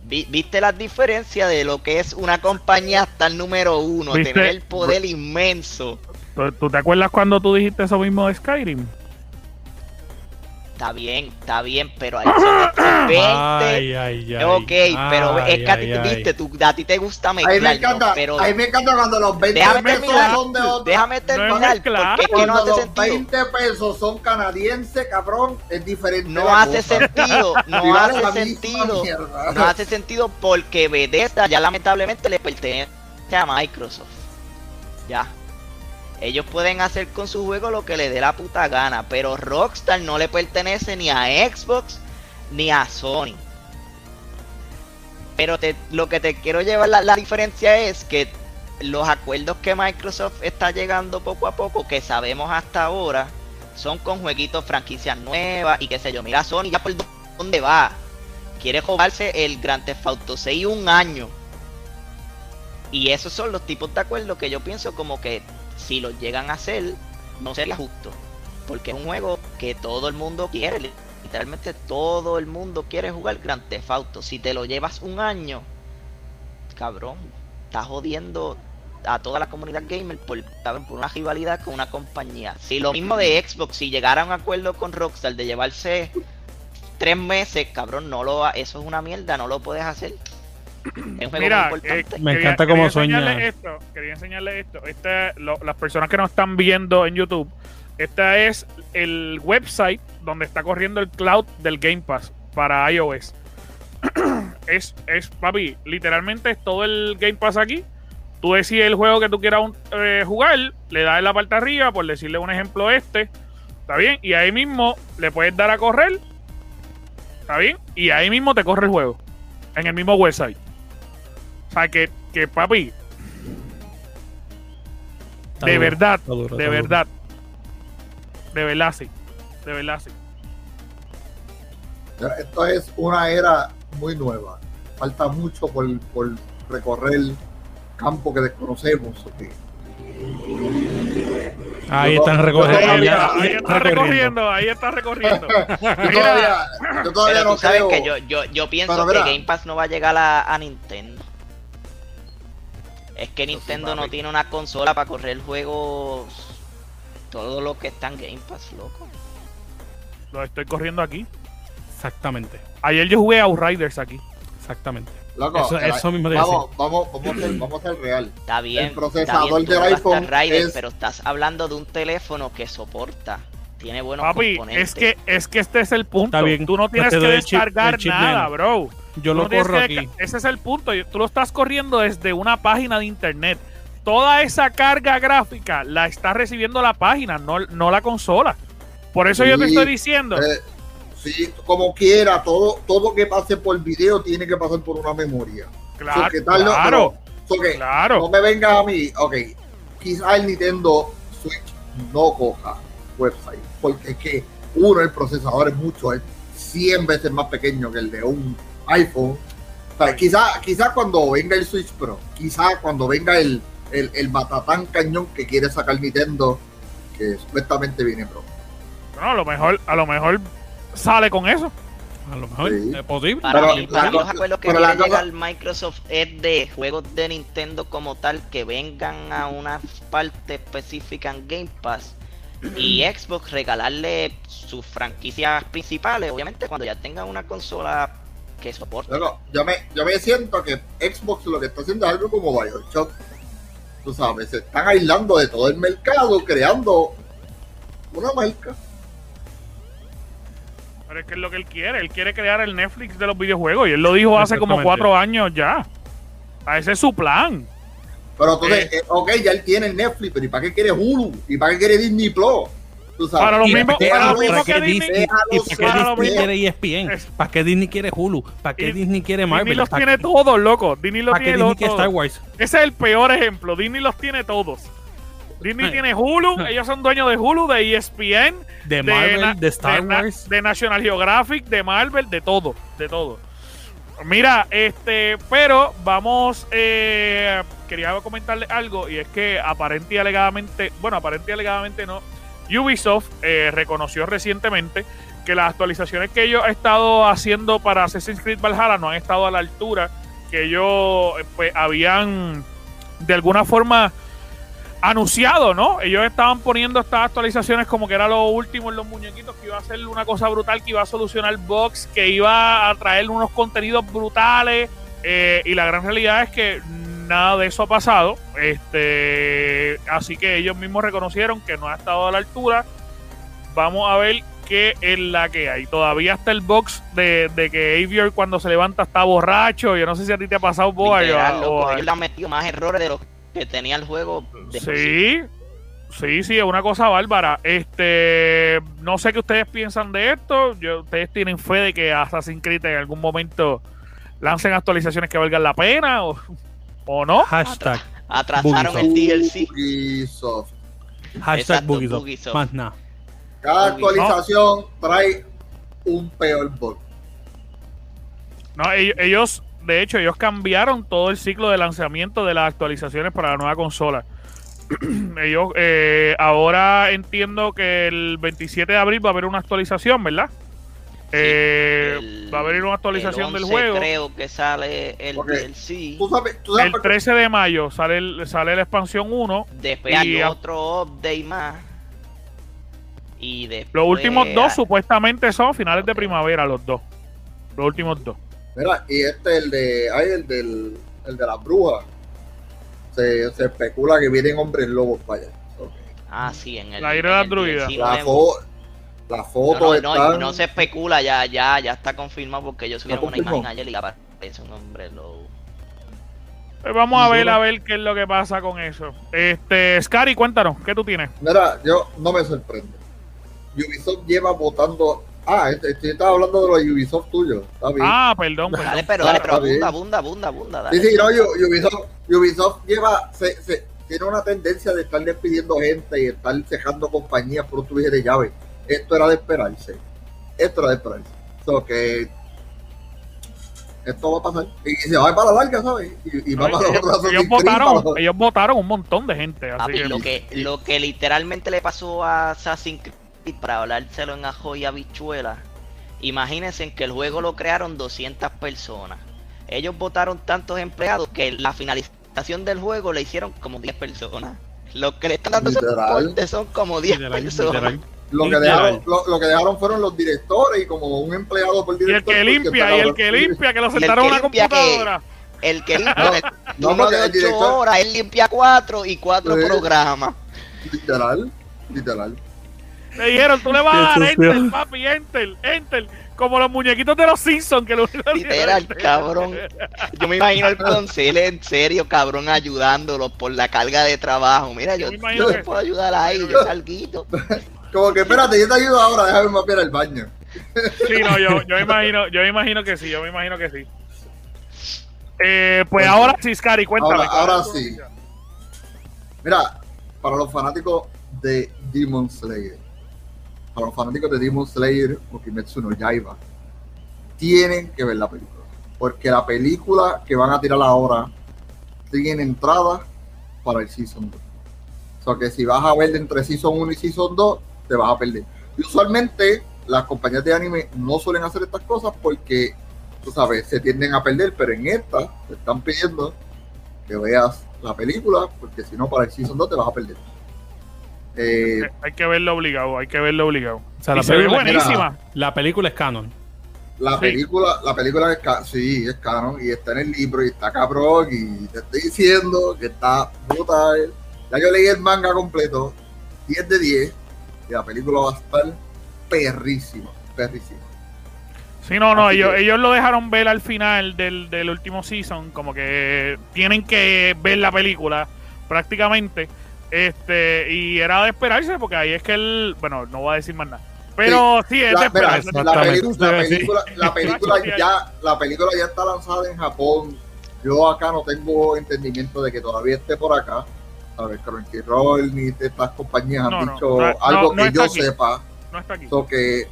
Vi- ¿Viste la diferencia de lo que es una compañía hasta el número uno? ¿Viste? Tener el poder inmenso. ¿Tú, tú te acuerdas cuando tú dijiste eso mismo de Skyrim? Está bien, está bien, pero hay son 20. Ay, ay, ay. ok, pero es que a ti, viste, tú, a ti te gusta Ahí mezclar, me encanta, ¿no? pero ahí me encanta cuando los 20 déjame pesos terminar, son de otra. déjame terminar, mezclar. porque es que no hace los sentido. 20 pesos son canadienses, cabrón, es diferente. No hace cosa. sentido, no hace sentido. mierda. No hace sentido porque Bethesda ya lamentablemente le pertenece a Microsoft. Ya. Ellos pueden hacer con su juego lo que le dé la puta gana, pero Rockstar no le pertenece ni a Xbox ni a Sony. Pero te- lo que te quiero llevar la, la diferencia es que los acuerdos que Microsoft está llegando poco a poco, que sabemos hasta ahora, son con jueguitos, franquicias nuevas y qué sé yo. Mira, Sony ya por dónde va. Quiere jugarse el Grand Theft Auto 6 un año. Y esos son los tipos de acuerdos que yo pienso como que si los llegan a hacer, no sería justo. Porque es un juego que todo el mundo quiere. Literalmente todo el mundo quiere jugar Grand Theft Auto. Si te lo llevas un año, cabrón, estás jodiendo a toda la comunidad gamer por, por una rivalidad con una compañía. Si lo mismo de Xbox, si llegara a un acuerdo con Rockstar de llevarse tres meses, cabrón, no lo eso es una mierda, no lo puedes hacer. Es un juego Mira, muy eh. Me quería- encanta cómo sueña. Esto, quería enseñarles esto. Lo- las personas que nos están viendo en YouTube, este es el website donde está corriendo el cloud del Game Pass para iOS. es, es, papi, literalmente es todo el Game Pass aquí. Tú decides el juego que tú quieras un- eh, jugar, le das en la parte arriba, por decirle un ejemplo este, ¿está bien? Y ahí mismo le puedes dar a correr, ¿está bien? Y ahí mismo te corre el juego, en el mismo website. O sea, que, que papi, Está de duro, verdad, está duro, de duro. verdad, de verdad, sí. De verdad, sí. Esto es una era muy nueva. Falta mucho por, por recorrer el campo que desconocemos. Ahí están yo recogiendo. Ahí, ahí está recorriendo, ahí está recorriendo. Yo todavía, yo todavía Pero no tú sabes creo. que yo, yo, yo pienso Pero que mira. Game Pass no va a llegar a, a Nintendo. Es que Nintendo no tiene una consola para correr juegos. Todo lo que está en Game Pass, loco. Lo estoy corriendo aquí. Exactamente, Ayer yo jugué a Outriders aquí. exactamente. Loco, Eso- el- eso mismo te vamos, vamos, vamos, a ser, vamos a ser real. Está bien. El procesador está bien, tú del iPhone gastas Rider, es- pero estás hablando de un teléfono que soporta. Tiene buenos Papi, componentes. es que, es que este es el punto. Está bien, Tú no tienes pues te que chip- descargar chip nada, bro. Yo lo no corro que- aquí. Ese es el punto. Tú lo estás corriendo desde una página de internet. Toda esa carga gráfica la está recibiendo la página, no, no la consola. Por eso yo te estoy diciendo. Eh, sí, como quiera, todo, todo que pase por video tiene que pasar por una memoria. claro, So que tal- claro, So que claro. No me vengas a mí, ok, quizás el Nintendo Switch no coja website, porque es que uno, el procesador es mucho, es 100 veces más pequeño que el de un iPhone. O sea, quizás quizás cuando venga el Switch Pro, quizás cuando venga el, el, el batatán cañón que quiere sacar Nintendo, que supuestamente viene Pro. Bueno, a lo mejor, a lo mejor sale con eso. A lo mejor Sí. es posible. Para Pero mí, para los acuerdos que quiere llegar Microsoft es de juegos de Nintendo como tal que vengan a una parte específica en Game Pass y Xbox regalarle sus franquicias principales, obviamente cuando ya tengan una consola que yo me, yo me siento que Xbox lo que está haciendo es algo como Bioshock. Tú sabes, se están aislando de todo el mercado, creando una marca. Pero es que es lo que él quiere. Él quiere crear el Netflix de los videojuegos. Y él lo dijo hace como cuatro años ya. A ese es su plan. Pero entonces, eh, ok, ya él tiene el Netflix, pero ¿y para qué quiere Hulu? ¿Y para qué quiere Disney Plus? Tú sabes. Para lo mismo- para para lo mismo que Disney- Disney- ¿Y para lo Disney mismo- quiere E ESPN? Es- ¿Para qué Disney quiere Hulu? ¿Para qué Disney quiere Disney Marvel? los ¿Para tiene todos, loco. Disney los ¿Para qué tiene Disney los quiere Star todos. Wars? Ese es el peor ejemplo. Disney los tiene todos. Disney tiene Hulu. Ellos son dueños de Hulu, de ESPN, De Marvel, de Star Wars. de National Geographic, de Marvel, de todo, de todo. Mira, este, pero vamos, eh, quería comentarle algo y es que aparente y alegadamente, bueno, aparente y alegadamente no, Ubisoft eh, reconoció recientemente que las actualizaciones que ellos han estado haciendo para Assassin's Creed Valhalla no han estado a la altura que ellos eh, pues, habían de alguna forma anunciado, ¿no? Ellos estaban poniendo estas actualizaciones como que era lo último en los muñequitos, que iba a ser una cosa brutal, que iba a solucionar bugs, que iba a traer unos contenidos brutales, eh, y la gran realidad es que nada de eso ha pasado. Este, así que ellos mismos reconocieron que no ha estado a la altura. Vamos a ver qué es la que hay. Todavía está el box de, de que Avior cuando se levanta está borracho. Yo no sé si a ti te ha pasado, Boa. Ellos le han metido más errores de los que tenía el juego. de Sí, sí, sí, es una cosa bárbara. Este, no sé qué ustedes piensan de esto. Yo, ustedes tienen fe de que Assassin's Creed en algún momento lancen actualizaciones que valgan la pena o, o no. Hashtag, Atrasaron el. DLC. Ubisoft. hashtag Bugisoft. Más nada. Cada Ubisoft. actualización trae un peor bug. No, ellos, ellos, de hecho, ellos cambiaron todo el ciclo de lanzamiento de las actualizaciones para la nueva consola. ellos, eh, ahora entiendo que el 27 de abril va a haber una actualización, ¿verdad? Eh, El- va a haber una actualización el del 11 juego. creo que sale el Ok. DLC. Tú sabes, tú sabes El por qué- 13 de mayo sale, el- sale la expansión 1. Después Y hay a- otro update más. Y después. Los últimos dos supuestamente son finales de primavera, los dos. Los últimos dos. Mira, y este, el de, ay, el del, el de las brujas. Se, se especula que vienen hombres lobos para allá. Ok. Ah, sí, en el. La ira de en la el druida. DLC La, fo- la No, foto no, no, está. no se especula, ya, ya, ya está confirmado porque ellos subieron una imagen ayer y aparece un hombre lobo. Pues vamos a ver, yo- a ver qué es lo que pasa con eso. Este, Scary, cuéntanos, ¿qué tú tienes? Mira, yo no me sorprende. Ubisoft lleva votando. Ah, este, este, yo estaba hablando de los Ubisoft tuyos. Está bien. Ah, perdón, perdón. Dale, pero, dale, pero está bien. abunda, abunda, abunda, abunda. Sí, Dale. sí, no, Yu- Ubisoft, Ubisoft lleva, se, se- tiene una tendencia de estar despidiendo gente y estar cejando compañías por un tubije de llave. Esto era de esperarse. Esto era de esperarse. So que esto va a pasar. Y, se va a ir para la larga, ¿sabes? Y, y va No, para ellos, otro ellos votaron, ellos votaron un montón de gente. Así Papi, que, lo que, lo que literalmente le pasó a Assassin's Creed para hablárselo en ajo y habichuela. Imagínense que el juego lo crearon 200 personas. Ellos votaron tantos empleados que la finalización del juego le hicieron como 10 personas. Lo que le están dando Literal. soporte son como 10 Literal, personas. literal. Lo que, dejaron, lo, lo que dejaron fueron los directores y como un empleado por y el director. que limpia, y el que limpia, que lo sentaron en una limpia que- computadora. El que limpia No, no, de el 8 director- horas, él limpia 4 y 4 Sí. programas. Literal, literal. Le dijeron, tú le vas a dar enter, papi, enter, enter. Como los muñequitos de los Simpsons que lo Literal, cabrón. Yo me imagino el Concel en serio, cabrón, ayudándolo por la carga de trabajo. Mira, Yo yo, te puedo ayudar ahí, yo salguito. Como que espérate, yo te ayudo ahora, déjame mapear el baño. Sí, no, yo, yo me imagino, yo me imagino que sí, yo me imagino que sí. Eh, pues ahora sí, Scary, cuéntame. Ahora- ¿cuál ahora sí. Mira, para los fanáticos de Demon Slayer, para los fanáticos de Demon Slayer o Kimetsu no Yaiba, tienen que ver la película. Porque la película que van a tirar ahora tiene entrada para el Season 2. O sea que si vas a ver entre Season 1 y Season 2, te vas a perder. Y usualmente las compañías de anime no suelen hacer estas cosas porque, tú sabes, se tienden a perder, pero en esta te están pidiendo que veas la película, porque si no, para el Season 2 te vas a perder. Eh, Hay que verlo obligado, hay que verlo obligado. O sea, Y la se ve película, buenísima. la película es canon. la sí. película, la película es, ca- sí, es canon y está en el libro y está cabrón y te estoy diciendo que está brutal. Ya yo leí el manga completo, 10 de 10, y la película va a estar perrísima, perrísima. Sí, no, no, ellos, que- ellos lo dejaron ver al final del, del último season, como que tienen que ver la película prácticamente. Este, y era de esperarse, porque ahí es que él, bueno, no voy a decir más nada. Pero sí, es de La, mira, esperarse. la, Exactamente. pelicu- la Sí. película, la película Sí. ya, la película ya está lanzada en Japón. Yo acá no tengo entendimiento de que todavía esté por acá. A ver, Crunchyroll ni de estas compañías han No, dicho no, algo no que yo aquí. sepa. No está aquí. So que,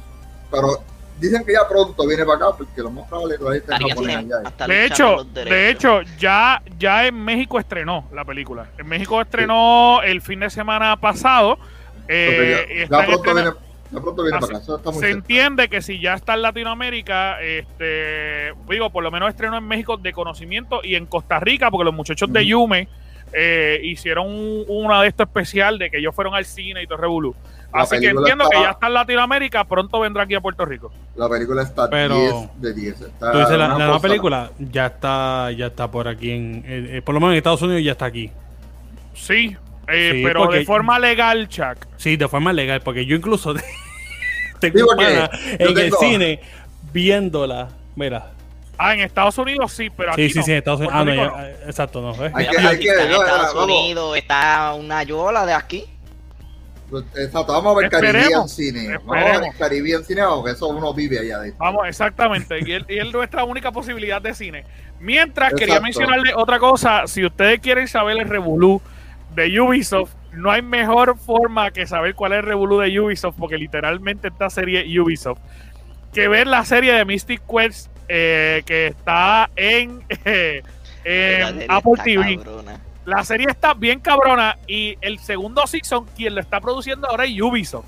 pero dicen que ya pronto viene para acá porque lo más probable japonés tiene allá. De hecho, de hecho, ya, ya en México estrenó la película. En México estrenó el fin de semana pasado. eh, ya, ya pronto viene, ya pronto viene Ah, para acá. Eso está muy se cerca. entiende que si ya está en Latinoamérica, este, digo, por lo menos estrenó en México de conocimiento y en Costa Rica, porque los muchachos de. Yume eh, hicieron un- una de estos especial de que ellos fueron al cine y todo revolú. Así que entiendo que ya está en Latinoamérica, pronto vendrá aquí a Puerto Rico. La película está Pero- 10 de 10. Está Tú dices, la, la película ya está, ya está por aquí, en, eh, eh, por lo menos en Estados Unidos ya está aquí. Sí, eh, Sí, pero de forma legal, Chuck. Sí, de forma legal, porque yo incluso tengo Sí, porque pana yo en el cine viéndola. Mira, Ah, en Estados Unidos sí, pero aquí sí, sí, no. sí, en Estados Unidos. Ah, no, ya, eh, exacto, no. ¿ves? Hay que- hay que- está en no, Estados. Unidos está una yola de aquí. Pues, Exacto, vamos a ver Esperemos, Caribbean Cine. Vamos a ver esperemos. Caribbean Cine porque eso uno vive allá adentro. Vamos, exactamente. Y él, y él es nuestra única posibilidad de cine. Mientras quería mencionarle otra cosa, si ustedes quieren saber el revolú de Ubisoft, no hay mejor forma que saber cuál es el revolú de Ubisoft, porque literalmente esta serie es Ubisoft, que ver la serie de Mystic Quest eh, que está en, eh, en Apple TV. cabrona. La serie está bien cabrona y el segundo season, quien lo está produciendo ahora es Ubisoft.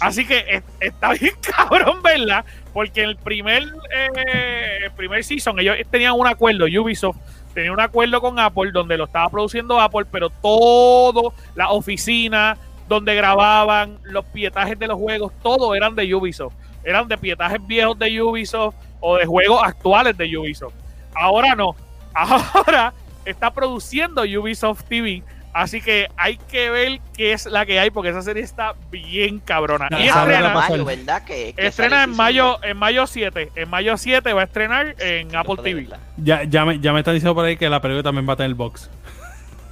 Así que es- está bien cabrón verla, porque el primer, eh, el primer season ellos tenían un acuerdo, Ubisoft tenía un acuerdo con Apple donde lo estaba produciendo Apple, pero todo, la oficina donde grababan, los pietajes de los juegos, todo eran de Ubisoft. Eran de pietajes viejos de Ubisoft o de juegos actuales de Ubisoft. Ahora no. Ahora está produciendo Ubisoft TV. Así que hay que ver qué es la que hay, porque esa serie está bien cabrona. Ya, y estrena, pasó mayo, el- ¿verdad? Que, que estrena sale en mayo, en mayo 7. En mayo 7 va a estrenar en. Apple No TV. Ya, ya, me, ya me están diciendo por ahí que la película también va a tener box.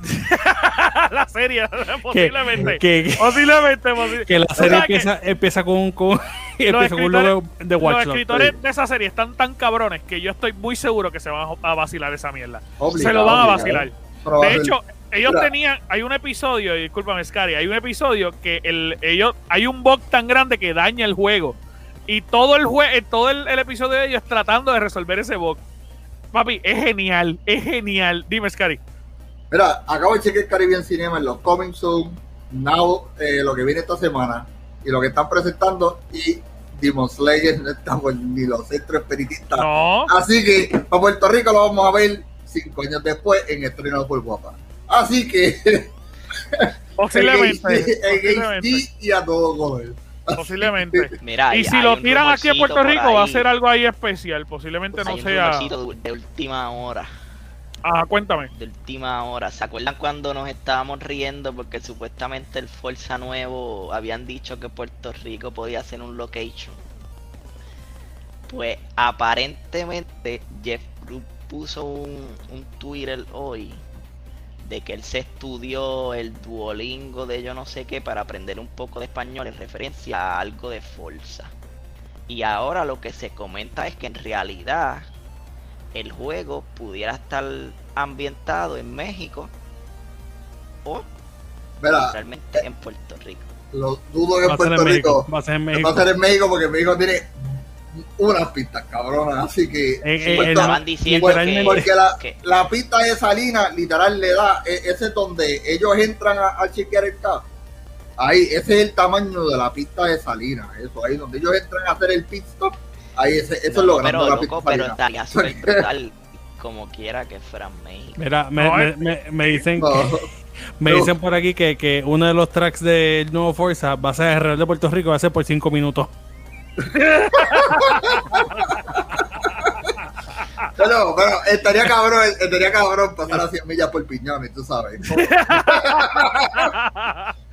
la serie, posiblemente. que, Posiblemente, posi- que la O serie que empieza, empieza con, con, empieza con un logo de Los Watch Dogs. escritores de esa serie están tan cabrones que yo estoy muy seguro que se van a vacilar esa mierda. Obligado, se lo van a vacilar. De hecho, ellos Mira. tenían, hay un episodio, y discúlpame, Scary, hay un episodio que el, ellos, hay un bug tan grande que daña el juego. Y todo el jue todo el, el episodio de ellos tratando de resolver ese bug. Papi, es genial, es genial. Dime, Scary. Mira, acabo de chequear Caribbean Cinema en los Coming Soon, Now, eh, lo que viene esta semana y lo que están presentando. Y Demon Slayer no estamos ni los centros espiritistas. No. Así que para Puerto Rico lo vamos a ver cinco años después en Estreno por Guapa. Así que Posiblemente. en HD posiblemente. y a todo color. posiblemente. Mira, Y si lo tiran aquí a rumorcito Puerto Rico, va a ser algo ahí especial. Posiblemente no Hay un sea. de última hora. Ah, cuéntame. De última hora. ¿Se acuerdan cuando nos estábamos riendo porque supuestamente el Forza nuevo habían dicho que Puerto Rico podía ser un location? Pues aparentemente Jeff Group puso un, un Twitter hoy de que él se estudió el Duolingo de yo no sé qué para aprender un poco de español en referencia a algo de Forza. Y ahora lo que se comenta es que en realidad el juego pudiera estar ambientado en México o Mira, realmente en Puerto Rico. lo dudo que en Puerto. Rico. Va a ser en Va México. a ser en México porque México tiene unas pistas cabronas. Así que Sí, en estaban la- diciendo literalmente- que, Porque la, que- la pista de Salina literal le da, e- ese es donde ellos entran a, a chequear el carro. Ahí, ese es el tamaño de la pista de Salina. Eso, ahí donde ellos entran a hacer el pit stop. Ahí, ese, eso No, es lo grande pero loco, pero estaría súper brutal como quiera que fuera México. Mira, me, No, me- me- me dicen, No, me dicen por aquí que, que uno de los tracks del nuevo Forza va a ser alrededor de Puerto Rico, va a ser por 5 minutos. pero, pero estaría cabrón, estaría cabrón pasar a 100 millas por piñones, tú sabes.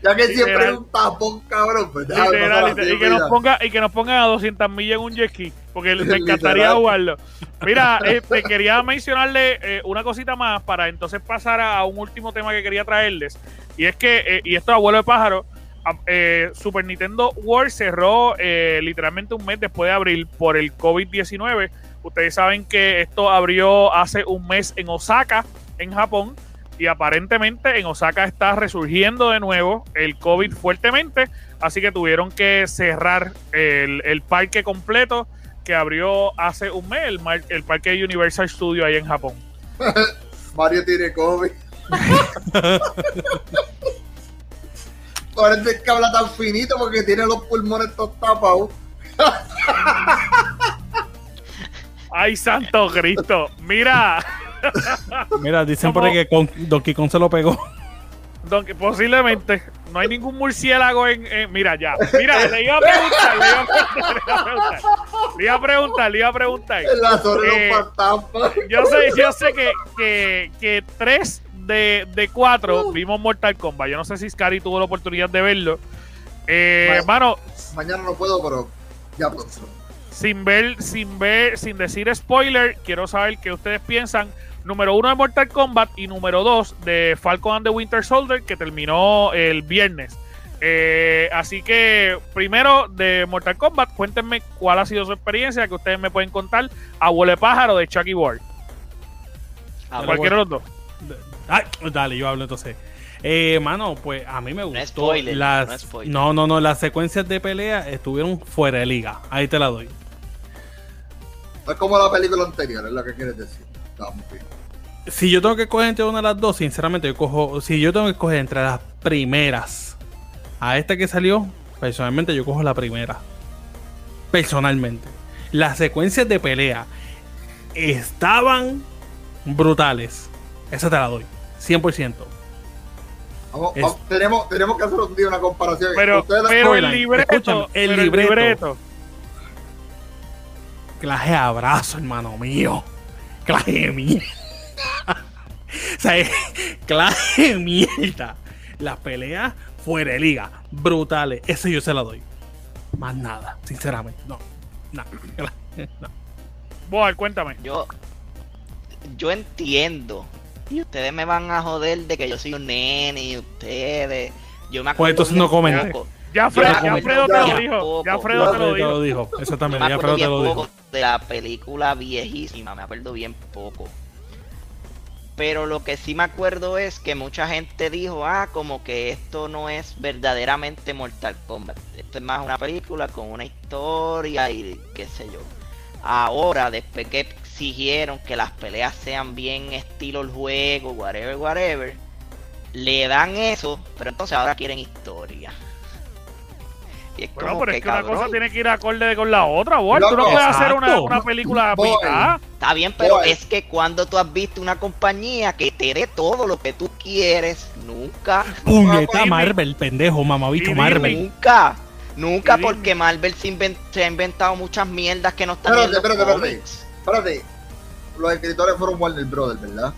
ya que siempre es un tapón, cabrón, pues déjame pasar Literal, a literal. 100 y que nos ponga y que nos pongan a 200 millas en un jet ski porque me encantaría jugarlo mira este, quería mencionarle eh, una cosita más para entonces pasar a, a un último tema que quería traerles y es que eh, y esto es abuelo de pájaro a- eh, Super Nintendo World cerró eh, literalmente un mes después de abril por el COVID-19 ustedes saben que esto abrió hace un mes en Osaka en Japón y aparentemente en Osaka está resurgiendo de nuevo el COVID fuertemente, así que tuvieron que cerrar el, el parque completo que abrió hace un mes, el, el parque Universal Studio ahí en Japón. Mario tiene COVID. Parece que habla tan finito porque tiene los pulmones todos tapados. ¡Ay, santo Cristo! Mira, Mira, dicen por ahí que con, Donkey Kong se lo pegó. don- posiblemente no hay ningún murciélago en, en- Mira, ya. Mira, le iba a preguntar, le iba a preguntar, le iba a preguntar, le iba a preguntar. Iba a Eh. Yo sé, yo sé que, que, que tres de, de cuatro vimos Mortal Kombat. Yo no sé si Scary tuvo la oportunidad de verlo. Eh, hermano, Mañana no puedo, pero ya pronto. Sin ver, sin ver, sin decir spoiler, quiero saber qué ustedes piensan. Número uno de Mortal Kombat y número dos de Falcon and the Winter Soldier, que terminó el viernes. Eh, así que, primero de Mortal Kombat, cuéntenme cuál ha sido su experiencia, que ustedes me pueden contar. Abuelo pájaro de Chucky Ward. Ah, Cualquiera de los dos. Ay, dale, yo hablo entonces. Eh, mano, pues a mí me gustó. es spoiler, las, no es spoiler. no, no, no, las secuencias de pelea estuvieron fuera de liga. Ahí te la doy. No es como la película anterior, es lo que quieres decir. Bien. Si yo tengo que escoger entre una de las dos, sinceramente, yo cojo. Si yo tengo que escoger entre las primeras a esta que salió, personalmente yo cojo la primera. Personalmente. Las secuencias de pelea estaban brutales. Esa te la doy. 100%. Vamos, Es- vamos, tenemos, tenemos que hacer un día una comparación. Pero, Ustedes la- pero el libreto, Escúchame, el pero libreto. Clase de abrazo, hermano mío. Clase de mierda. o sea, clase de mierda. Las peleas fuera de liga. Brutales. Ese yo se la doy. Más nada, sinceramente. No. No. no. Boal, cuéntame. Yo, yo entiendo. Y ustedes me van a joder de que yo soy un nene y ustedes. Yo me Pues acuerdo entonces no poco. Ya, Alfredo te lo dijo. Ya Alfredo te lo dijo. me Ya acuerdo Alfredo te bien lo dijo. poco de la película viejísima, me acuerdo bien poco. pero lo que sí me acuerdo es que mucha gente dijo, ah, como que esto no es verdaderamente Mortal Kombat. Esto es más una película con una historia y qué sé yo. Ahora, después que exigieron que las peleas sean bien estilo el juego, whatever, whatever, le dan eso, pero entonces ahora quieren historia. Y es Bueno, como pero que, es que una cabrón, cosa tiene que ir acorde con la otra, Walt. Tú no puedes hacer una, una película Boy. mitad. Está bien, pero Boy. es que cuando tú has visto una compañía que te dé todo lo que tú quieres, nunca, Puñeta. Marvel, pendejo, mamabicho Marvel. nunca, nunca, porque Marvel se, ha inventado muchas mierdas que no están Espérate, en los espérate, espérate. Espérate. Los escritores fueron Warner Brothers, ¿verdad?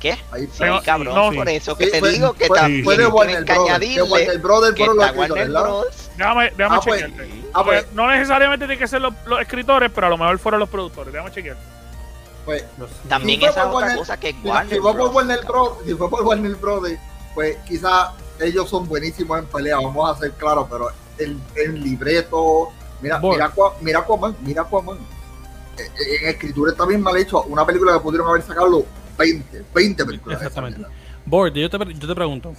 ¿Qué? Ahí Sí, Pero- cabrón, no, por eso que Sí, te fue- digo que fue- también tienen Warner que Brothers. Añadirle Warner Brothers que fueron los escritores, ¿verdad? Bros. Déjame, déjame Ah, pues, chequearte. ah, pues. No necesariamente tienen que ser los, los escritores, pero a lo mejor fueron los productores. Déjame chequear. Pues, También Si fue esa otra Warner- cosa que es si, Warner si fue por Bros. Warner Bros, si fue por Warner Brothers, pues quizás ellos son buenísimos en pelea, vamos a ser claros, pero el, el libreto, mira, Boy. mira, mira Aquaman, mira Aquaman. Eh, eh, En escritura está bien mal hecho, una película que pudieron haber sacado 20, 20 películas. Exactamente. Bord, yo te, yo te pregunto,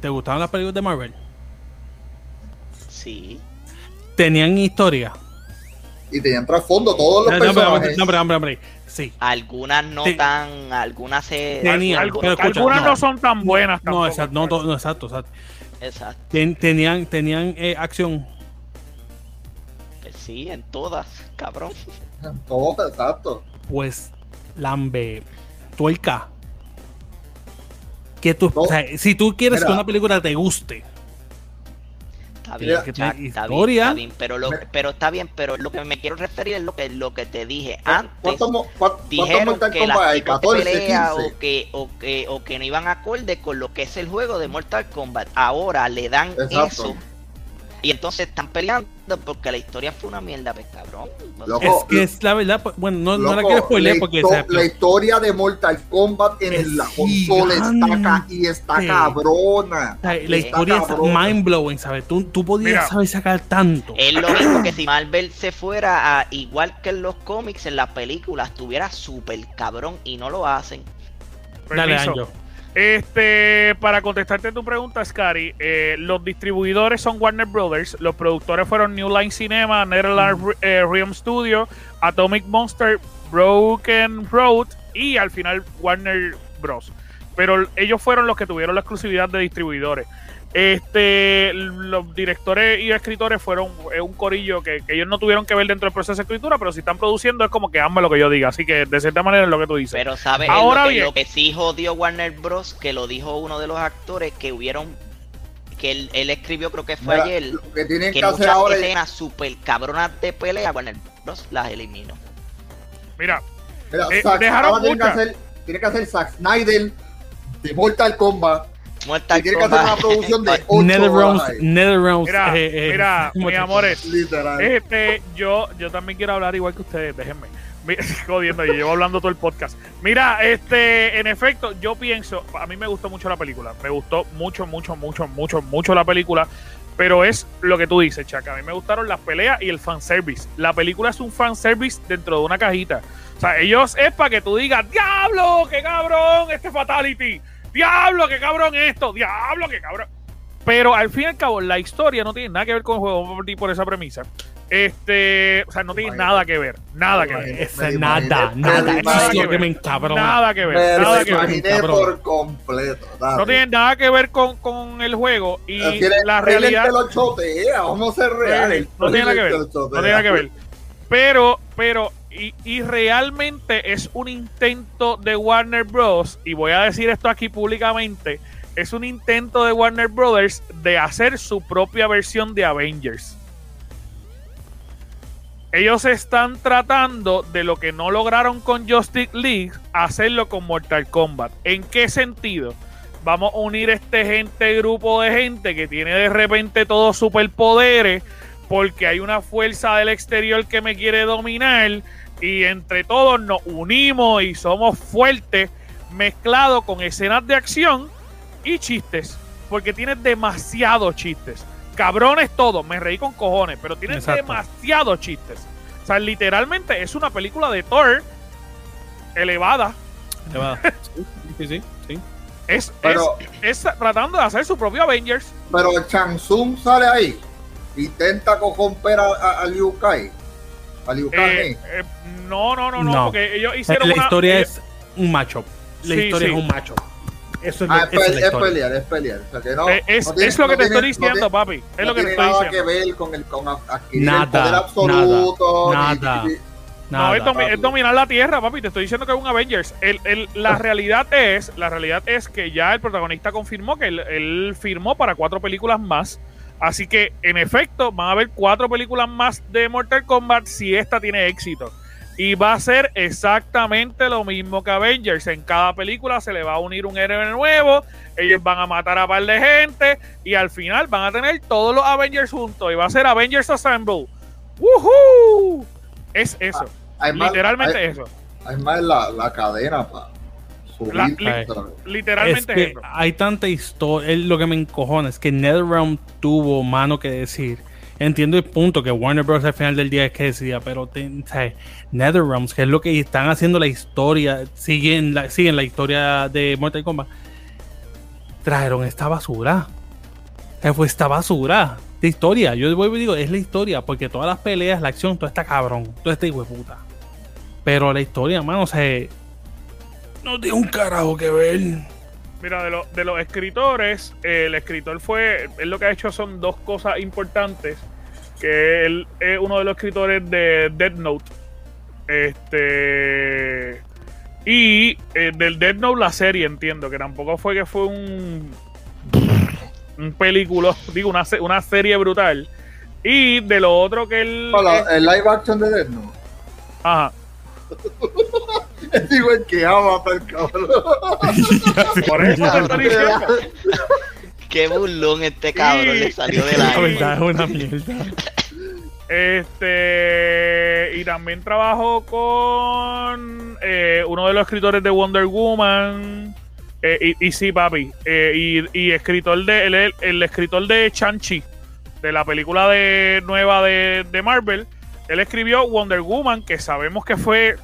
¿te gustaban las películas de Marvel? Sí. ¿Tenían historia? Y tenían trasfondo todos los No, no, pero, personajes. no, pero, hombre, hombre, sí. Algunas no Sí. tan, algunas se... Tenía, Algu- pero escucha, algunas no, no. son tan buenas No, exacto, no, no, exacto, exacto. Exacto. Ten- tenían tenían eh, acción. Pues sí, en todas, cabrón. Todos, exacto. Pues, lambe, tuerca. Que tú, No. o sea, si tú quieres que una película te guste, Está bien, que está, bien, historia. está bien, pero, lo, Mira. pero está bien, pero lo que me quiero referir es lo que, lo que te dije antes. ¿Cuántos, mo- cuántos- cuántos Dijeron que las hay? tipos de 14, pelea 15. o que, o, que, o que no iban acorde con lo que es el juego de Mortal Kombat. Ahora le dan Exacto. eso y entonces están peleando porque la historia fue una mierda, pues cabrón. Loco, es que es la verdad, pues, bueno, no, no la Loco, quiero spoilear la, porque sea, la historia de Mortal Kombat en Es la consola está y está cabrona. la está historia es cabrona. mind blowing, ¿sabes? Tú, tú podías Mira. saber sacar tanto. Es lo mismo que si Marvel se fuera a, igual que en los cómics, en las películas, estuviera súper cabrón y no lo hacen. Dale. Anjo. Este, para contestarte tu pregunta, Scary, eh, los distribuidores son Warner Brothers, los productores fueron New Line Cinema, Netherlands eh, Realm Studio, Atomic Monster, Broken Road y al final Warner Bros. Pero ellos fueron los que tuvieron la exclusividad de distribuidores. Este, los directores y escritores fueron un corillo que, que ellos no tuvieron que ver dentro del proceso de escritura, pero si están produciendo es como que hazme lo que yo diga. Así que de cierta manera es lo que tú dices. Pero sabes Ahora lo, que, bien. lo que sí jodió Warner Bros. que lo dijo uno de los actores que hubieron que él, él escribió creo que fue Mira, ayer lo que tienen que que hacer muchas ahora es, escenas super cabronas de pelea Warner Bros. las eliminó. Mira, mira, eh, Zack- dejaron tienen que hacer, tiene que hacer Zack Snyder de Mortal Kombat Y tiene que hacer una producción de 8 Netherrealms, Netherrealms. Mira, eh, eh, mira, ¿cómo mis amores, literal. Este, yo, yo también quiero hablar igual que ustedes, déjenme. Jodiendo, yo llevo hablando todo el podcast. Mira, este, en efecto, yo pienso, a mí me gustó mucho la película. Me gustó mucho, mucho, mucho, mucho, mucho la película. Pero es lo que tú dices, Chaca. A mí me gustaron las peleas y el fanservice. La película es un fanservice dentro de una cajita. O sea, ellos es para que tú digas, ¡Diablo! ¡Qué cabrón! Este Fatality. ¡Diablo! ¡Qué cabrón esto! ¡Diablo! ¡Qué cabrón! Pero al fin y al cabo, la historia no tiene nada que ver con el juego, vamos a partir por esa premisa. Este, o sea, no tiene Imagínate. nada que ver, nada que ver. Esa Me nada, nada. me lo que me encabrona. Nada que Me ver, lo nada que ver. por completo. dale. No tiene nada que ver con, con el juego y la él realidad te lo chotea, vamos a ser reales. no tiene nada que ver, no tiene nada que ver. Pero, pero, y, realmente es un intento de Warner Bros. Y voy a decir esto aquí públicamente. Es un intento de Warner Brothers de hacer su propia versión de Avengers. Ellos están tratando de lo que no lograron con Justice League, hacerlo con Mortal Kombat. ¿En qué sentido? Vamos a unir este gente, grupo de gente que tiene de repente todos superpoderes porque hay una fuerza del exterior que me quiere dominar y entre todos nos unimos y somos fuertes mezclado con escenas de acción y chistes porque tienes demasiados chistes cabrones todos me reí con cojones pero tienes demasiados chistes o sea literalmente es una película de Thor elevada Le va- Sí, sí, sí, sí. Es, Pero- es, es tratando de hacer su propio Avengers. Pero Shang Tsung sale ahí. Intenta corromper a, a, a Liu Kai. Eh, eh, no, no, no, no, No. porque ellos hicieron La una- historia ellos- es un macho. La Sí, historia sí. es un macho. Eso es, lo- Ah, esa es, es es pelear, es pelear. O sea, que no, eh, es, no tiene- es lo que no te estoy diciendo, no tiene- papi. Es no lo que te tiene estoy nada diciendo. que ver con el con adquirir Nada, el poder absoluto. nada, ni- nada. ni- No, Nada. es, domi- papi. es dominar la tierra, papi. Te estoy diciendo que es un Avengers. El- el- la realidad es, la realidad es que ya el protagonista confirmó que él, él firmó para cuatro películas más. Así que, en efecto, van a haber cuatro películas más de Mortal Kombat si esta tiene éxito. Y va a ser exactamente lo mismo que Avengers. En cada película se le va a unir un héroe nuevo. Ellos van a matar a par de gente. Y al final van a tener todos los Avengers juntos. Y va a ser Avengers Assemble. ¡Woohoo! Es eso. Además, Literalmente hay- eso. Además, la, la cadena subir. La- li-. Literalmente es que hay tanta historia. Lo que me encojona es que NetherRealm tuvo mano que decir. Entiendo el punto que Warner Bros. al final del día es que decía, pero te- o sea, NetherRealms, que es lo que están haciendo la historia, siguen la, siguen la historia de Mortal Kombat, trajeron esta basura. Sea, fue esta basura de historia. Yo vuelvo y digo, es la historia, porque todas las peleas, la acción, todo está cabrón, todo está hijo de puta. Pero la historia, mano, o sea, no tiene un carajo que ver. Mira, de, lo- de los escritores, eh, el escritor fue, él lo que ha hecho son dos cosas importantes, que él es uno de los escritores de Dead Note. Este... Y eh, del Dead Note la serie, entiendo, que tampoco fue que fue un... Un película, digo, una, una serie brutal. Y de lo otro que él... Hola, el live action de Death Note. ajá. Es igual que Avatar, cabrón. Por eso te estoy diciendo. Qué burlón este cabrón Sí. le salió de La la. verdad es una mierda. Este y también trabajó con eh, uno de los escritores de Wonder Woman. eh, y, y sí, papi. eh, y, y escritor de el, el- el escritor de Chanchi, de la película de nueva de, de Marvel. Él escribió Wonder Woman, que sabemos que fue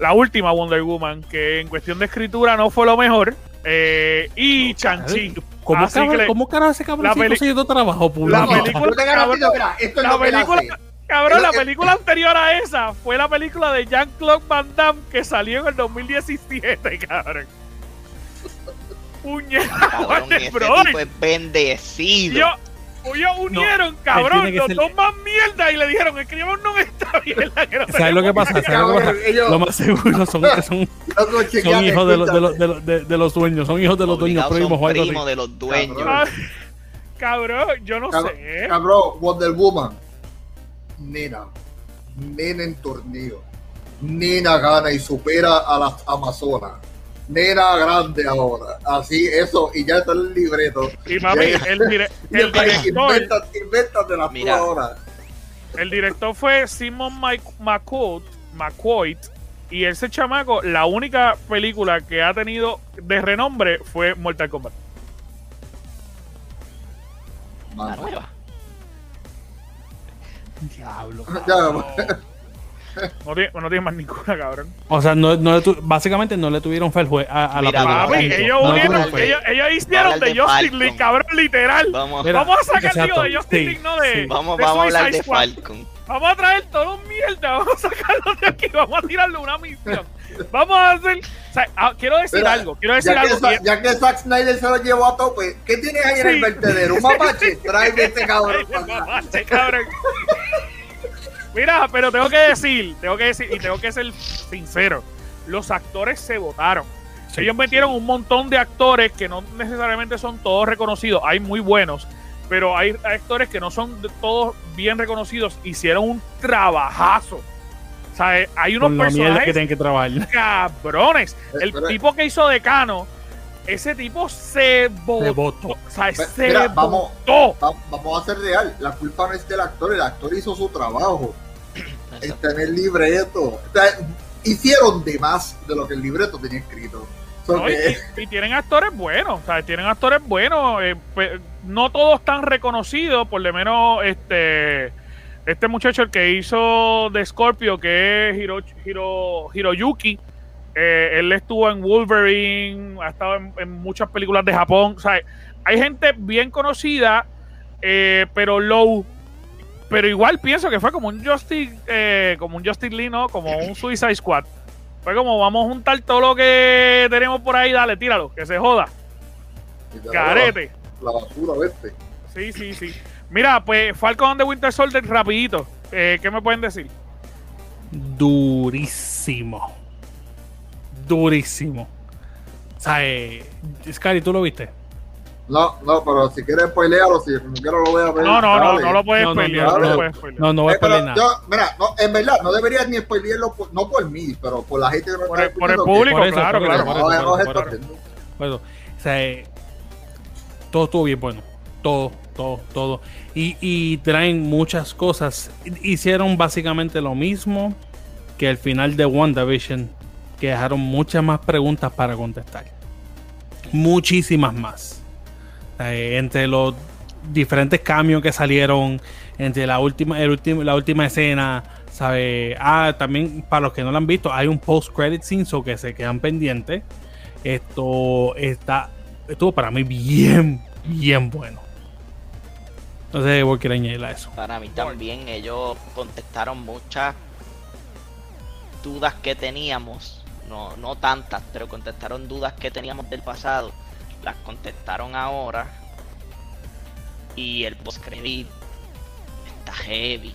la última Wonder Woman, que en cuestión de escritura no fue lo mejor. eh, y Chanchi. ¿Cómo, cabrón, ¿Cómo carajo ese cabrón la consiguiendo trabajo público? La película- Yo te garantizo, mira, esto es La película, cabrón, la película anterior a esa fue la película de Jean-Claude Van Damme que salió en el 2017, cabrón. Puñeta, Cabrón, Bros. tipo es bendecido. Yo, ellos unieron, cabrón, los ser- dos más mierda y le dijeron, escribamos no esta mierda que no ¿Sabes lo que pasa? ¿Sabes lo que pasa? Ellos- Lo más seguro son que son, hijos de los, de, los, escúchate. de, los, de- de los dueños, son hijos de los dueños, primos o algo de los dueños. Cabrón. Cabrón, yo no sé. Cabrón, Wonder Woman. Nena. Nena en torneo. Nena gana y supera a las Amazonas. Nena grande ahora. Así, eso, y ya está en el libreto. Y mami, Ya- el, dire- Y el director, Invéntate, tú Mira. ahora. el director fue Simon McQuoid, McQuoid, y ese chamaco, la única película que ha tenido de renombre fue Mortal Kombat. La nueva. Diablo. Ya, No tiene, no tiene más ninguna, cabrón. O sea, no, no le tu- básicamente no le tuvieron fe al jue- a, a la Mira, película. Papi, ellos No unieron, ellos, ellos hicieron de de Justin Falcon. League, cabrón, literal. Vamos, Mira, vamos a sacar exacto, tío de Justin sí, League, no de. sí. vamos, de vamos a hablar de Squad. Falcon. Vamos a traer todo mierda, vamos a sacarlo de aquí, vamos a tirarle una misión. Vamos a hacer. o sea, ah, quiero decir Mira, algo, quiero decir ya, que algo. Y- ya que Zack Snyder se lo llevó a tope, ¿qué tienes ahí en Sí. el vertedero? ¿Un mapache? Trae este cabrón. Ay, mamache, cabrón. Mira, pero tengo que decir, tengo que decir, y tengo que ser sincero, los actores se votaron. Sí. Ellos metieron un montón de actores que no necesariamente son todos reconocidos, hay muy buenos, pero hay actores que no son todos bien reconocidos, hicieron un trabajazo. O sea, eh, hay unos Con la mierda que personajes tienen que trabajar. cabrones. El Pero- tipo que hizo Decano, ese tipo se votó. Se votó. O sea, Ve- se mira, vamos. votó. Va- vamos a ser real. La culpa no es del actor. El actor hizo su trabajo. Está en el libreto. Hicieron de más de lo que el libreto tenía escrito. So No, y, que- y- y tienen actores buenos, o sea, tienen actores buenos, eh, pe- no todos tan reconocidos, por lo menos este este muchacho el que hizo de Scorpio, que es Hiro, Hiro- Hiroyuki, Eh, él estuvo en Wolverine, ha estado en, en muchas películas de Japón. O sea, hay gente bien conocida, eh, pero low. Pero igual pienso que fue como un Justice, eh, como un Justice Lee, ¿no? Como un Suicide Squad. Fue como vamos a juntar todo lo que tenemos por ahí, dale, tíralo, que se joda. Carete. La, la basura, vete. Sí, sí, sí. Mira, pues Falcon de Winter Soldier, rapidito. Eh, ¿Qué me pueden decir? Durísimo. Durísimo. O sea, eh, Scary, ¿tú lo viste? No, no, pero si quieres spoilearlo, si como quiero lo voy a ver. No, no, no, dale. no lo puedes No, no, pelear, no, no, lo no. puedes. No, no voy a Eh, pero spoiler nada. yo, mira, no, en verdad, no deberías ni spoilearlo, por- no por mí, pero por la gente que no Por el, está por el público, Por eso, claro, por claro. eso, no, no, por eso, por Bueno, o sea, eh, todo estuvo bien bueno. Todo, todo, todo. Y, y traen muchas cosas. Hicieron básicamente lo mismo que el final de WandaVision, que dejaron muchas más preguntas para contestar. Muchísimas más. Eh, entre los diferentes cambios que salieron, entre la última, el último, la última escena, ¿sabe? Ah, también para los que no lo han visto, hay un post-credit scene, so que se quedan pendientes. Esto está, estuvo para mí bien, bien bueno. No sé vos quieres añadir a eso. Para mí también ellos contestaron muchas dudas que teníamos, no, no tantas, pero contestaron dudas que teníamos del pasado, las contestaron ahora y el postcredit está heavy,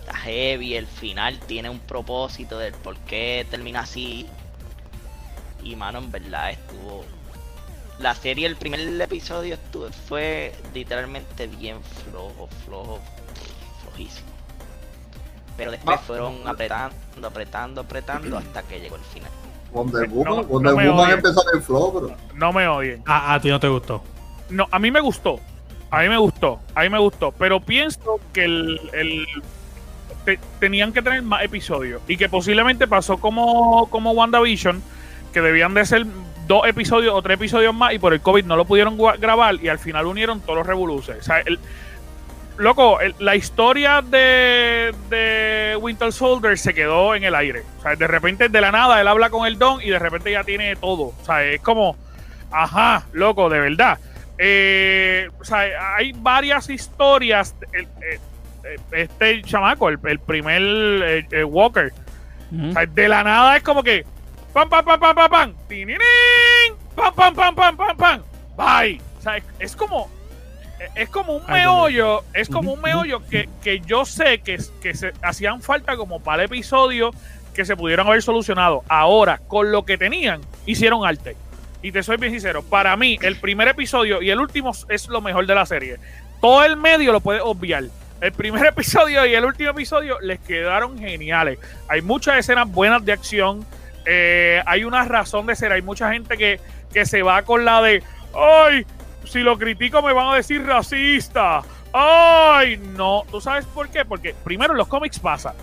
está heavy, el final tiene un propósito del por qué termina así y mano en verdad estuvo la serie, el primer episodio estuvo, fue literalmente bien flojo, flojo, flojísimo. Pero después Ah. fueron apretando, apretando, apretando hasta que llegó el final. Wonder No, Woman, no Wonder me Woman empezó en flow, bro. No me odien. Ah, a ti no te gustó. No, a mí me gustó. A mí me gustó. A mí me gustó. Pero pienso que el, el- te- tenían que tener más episodios. Y que posiblemente pasó como, como WandaVision, que debían de ser dos episodios o tres episodios más y por el COVID no lo pudieron grabar y al final unieron todos los revoluces. O sea, el, loco, el- la historia de, de Winter Soldier se quedó en el aire. O sea, de repente de la nada él habla con el Don y de repente ya tiene todo. O sea, es como, ajá, loco, de verdad. Eh, o sea, hay varias historias. El- eh, eh, este chamaco, el, primer eh, eh, Walker, o sea, de la nada es como que pam pam pam pam pam pam tininín, pam pam pam pam pam pam bye o sea es, es como es como un Ay, meollo es como un meollo que, que yo sé que, que se hacían falta como para el episodio que se pudieran haber solucionado ahora con lo que tenían hicieron arte y te soy bien sincero para mí el primer episodio y el último es lo mejor de la serie todo el medio lo puedes obviar el primer episodio y el último episodio les quedaron geniales. Hay muchas escenas buenas de acción. eh, hay una razón de ser. Hay mucha gente que, que se va con la de, ay, si lo critico me van a decir racista. Ay, no. ¿Tú sabes por qué? Porque primero en los cómics pasa.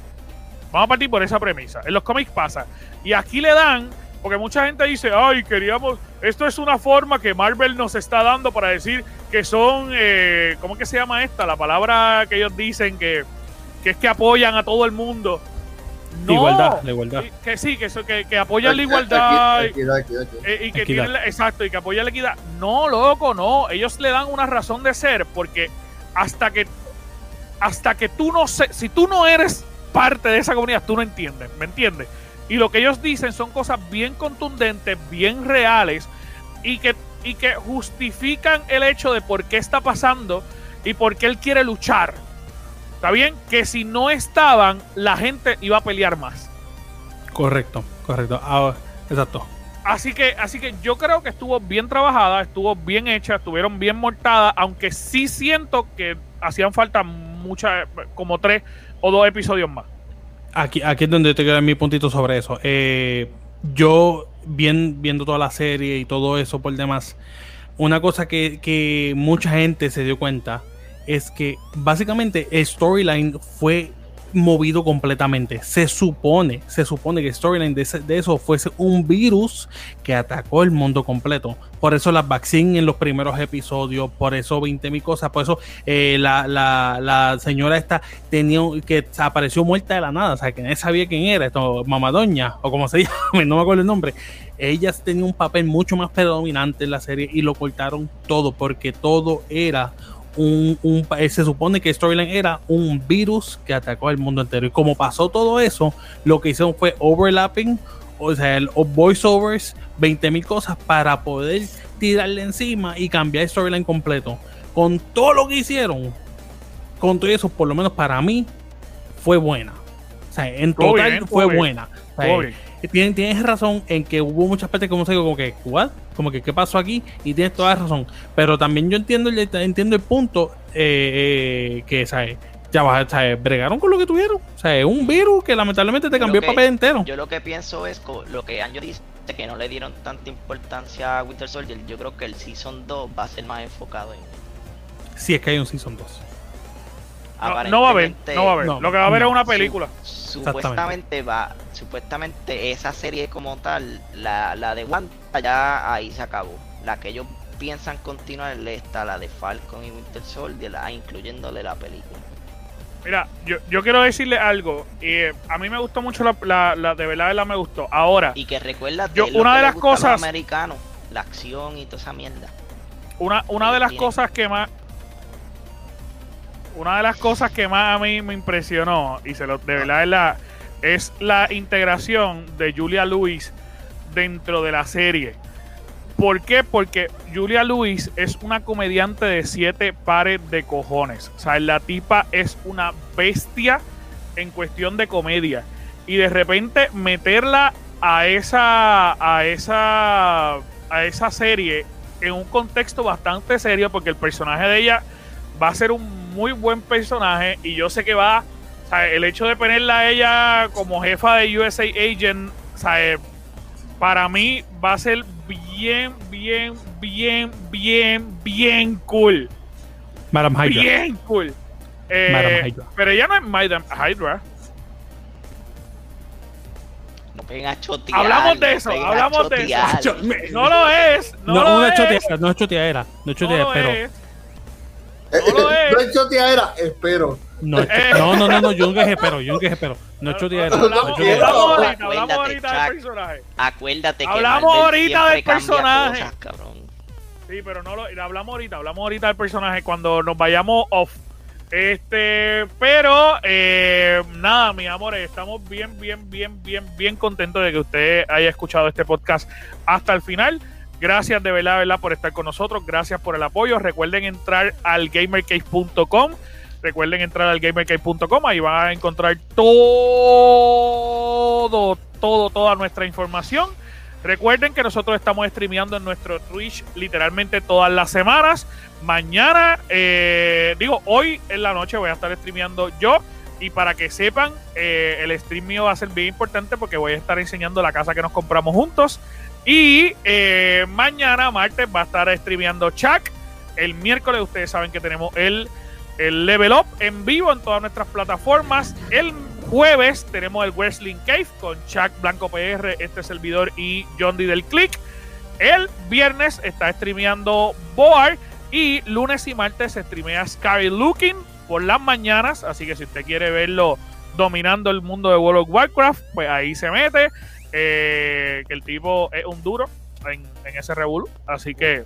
Vamos a partir por esa premisa. En los cómics pasa. Y aquí le dan, porque mucha gente dice, ay, queríamos, esto es una forma que Marvel nos está dando para decir que son, eh, ¿cómo que se llama esta? La palabra que ellos dicen que, que es que apoyan a todo el mundo. No, Igualdad, la igualdad. que- Que sí, que, eso- que, que apoyan la igualdad. equi- Equidad, equidad, equidad. Eh, y que Equidad. tienen la- exacto y que apoya la equidad no loco no ellos le dan una razón de ser porque hasta que hasta que tú no sé si tú no eres parte de esa comunidad tú no entiendes me entiendes y lo que ellos dicen son cosas bien contundentes bien reales y que y que justifican el hecho de por qué está pasando y por qué él quiere luchar está bien que si no estaban la gente iba a pelear más Correcto, correcto. Ah, exacto. Así que, así que yo creo que estuvo bien trabajada, estuvo bien hecha, estuvieron bien mortadas, aunque sí siento que hacían falta muchas, como tres o dos episodios más. Aquí, aquí es donde te queda mi puntito sobre eso. Eh, yo, bien, viendo toda la serie y todo eso por demás, una cosa que, que mucha gente se dio cuenta es que básicamente storyline fue movido completamente. Se supone, se supone que storyline de, de eso fuese un virus que atacó el mundo completo. Por eso las vaccines en los primeros episodios, por eso 20 mil cosas, por eso eh, la, la- la señora esta tenía que apareció muerta de la nada, o sea, que nadie sabía quién era, esto, mamadoña, o como se llame, no me acuerdo el nombre. Ella tenía un papel mucho más predominante en la serie y lo cortaron todo, porque todo era un, un- eh, se supone que Storyline era un virus que atacó al mundo entero. Y como pasó todo eso, lo que hicieron fue overlapping, o sea, el voiceovers, 20 mil cosas para poder tirarle encima y cambiar el storyline completo. Con todo lo que hicieron, con todo eso, por lo menos para mí, fue buena. O sea, en total bien, fue bien. buena. O sea. Tienes, tienes razón en que hubo muchas partes como se digo, como que, ¿what? Como que, ¿qué pasó aquí? Y tienes toda la razón. Pero también yo entiendo el, entiendo el punto eh, eh, que, ¿sabes? Ya va, ¿sabes? Bregaron con lo que tuvieron. O sea, es un virus que lamentablemente te cambió el papel entero. Yo lo que pienso es lo que Anjo dice, que no le dieron tanta importancia a Winter Soldier. Yo creo que el Season 2 va a ser más enfocado en Si es que hay un Season 2. No, no va a haber, no va a haber. no, Lo que va a haber no. es una película. su- supuestamente va, supuestamente esa serie como tal, la, la de Wanda ya ahí se acabó. La que ellos piensan continuar está la de Falcon y Winter Soldier, la, incluyéndole la película. Mira, yo, yo quiero decirle algo. eh, a mí me gustó mucho la, la, la- de verdad, verdad me gustó. Ahora, Y que recuerda Yo- una que de las cosas- americanos, la acción y toda esa mierda. una, una de las Tienen- cosas que más una de las cosas que más a mí me impresionó y se lo de verdad es la, es la integración de Julia Louis dentro de la serie. ¿Por qué? Porque Julia Louis es una comediante de siete pares de cojones. O sea, la tipa es una bestia en cuestión de comedia. Y de repente meterla a esa. a esa. a esa serie en un contexto bastante serio. Porque el personaje de ella va a ser un muy buen personaje. Y yo sé que va. O sea, el hecho de ponerla a ella como jefa de USA Agent. O sea, para mí va a ser bien, bien, bien, bien, bien cool. Madam Hydra. Bien cool. Eh, Madam Hydra. Pero ella no es Madam Hydra. No peguen a chotear. Hablamos de eso, hablamos de eso. No lo es. No, No, lo una es. choteadera, no es choteadera, no es No choteadera, lo pero es. Eh, No lo es. No es choteadera, espero. no, Eh. no, no, no, no, yo nunca dije pero, yo nunca dije pero, no es choteadera, no es Hablamos, choteadera. hablamos ahorita, hablamos ahorita del personaje. Acuérdate que Hablamos ahorita del personaje. cosas, cabrón. Sí, pero no lo hablamos ahorita, hablamos ahorita del personaje cuando nos vayamos off. Este, pero eh, nada, mis amores, estamos bien, bien, bien, bien, bien contentos de que usted haya escuchado este podcast hasta el final. Gracias de verdad, verdad por estar con nosotros, gracias por el apoyo. Recuerden entrar al gamercase.com. Recuerden entrar al gamercase.com, ahí van a encontrar todo, todo, toda nuestra información. Recuerden que nosotros estamos streameando en nuestro Twitch literalmente todas las semanas. Mañana, eh, digo, hoy en la noche voy a estar streameando yo. Y para que sepan, eh, el stream mío va a ser bien importante porque voy a estar enseñando la casa que nos compramos juntos. Y eh, mañana, martes, va a estar streameando Chuck. El miércoles, ustedes saben que tenemos el, el Level Up en vivo en todas nuestras plataformas. El jueves tenemos el Wrestling Cave con Chuck Blanco PR, este servidor y John del Click. El viernes está streameando Boar y lunes y martes se streamea Scary Looking por las mañanas. Así que si usted quiere verlo dominando el mundo de World of Warcraft, pues ahí se mete. Eh, que el tipo es un duro en, en ese revuelo. Así que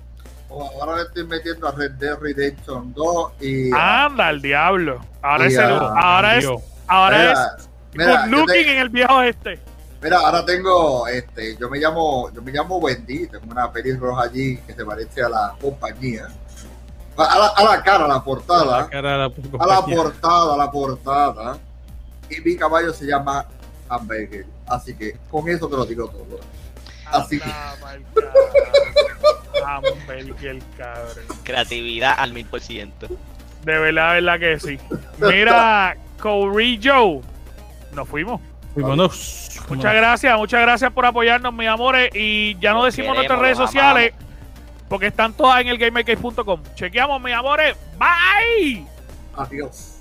Ahora le estoy metiendo a Red Dead Redemption 2 y. anda al diablo. Ahora es, el- ahora es, ahora es mira, good looking te- en el viejo este. mira, ahora tengo, este, yo me llamo, yo me llamo Wendy, tengo una pelirroja allí que se parece a la compañía. A la, a la cara, a la portada. La cara de la a la portada, a la portada. Y mi caballo se llama Hamburger. Así que con eso te lo digo todo. Así que-. Hamburger, cabrón. Creatividad al mil por ciento. De verdad, de verdad que sí. Mira, Corey Joe. Nos fuimos. Fuimos, Muchas gracias, muchas gracias por apoyarnos, mis amores. Y ya no decimos queremos, nuestras redes sociales porque están todas en el gamercase.com. Chequeamos, mis amores. Bye. Adiós.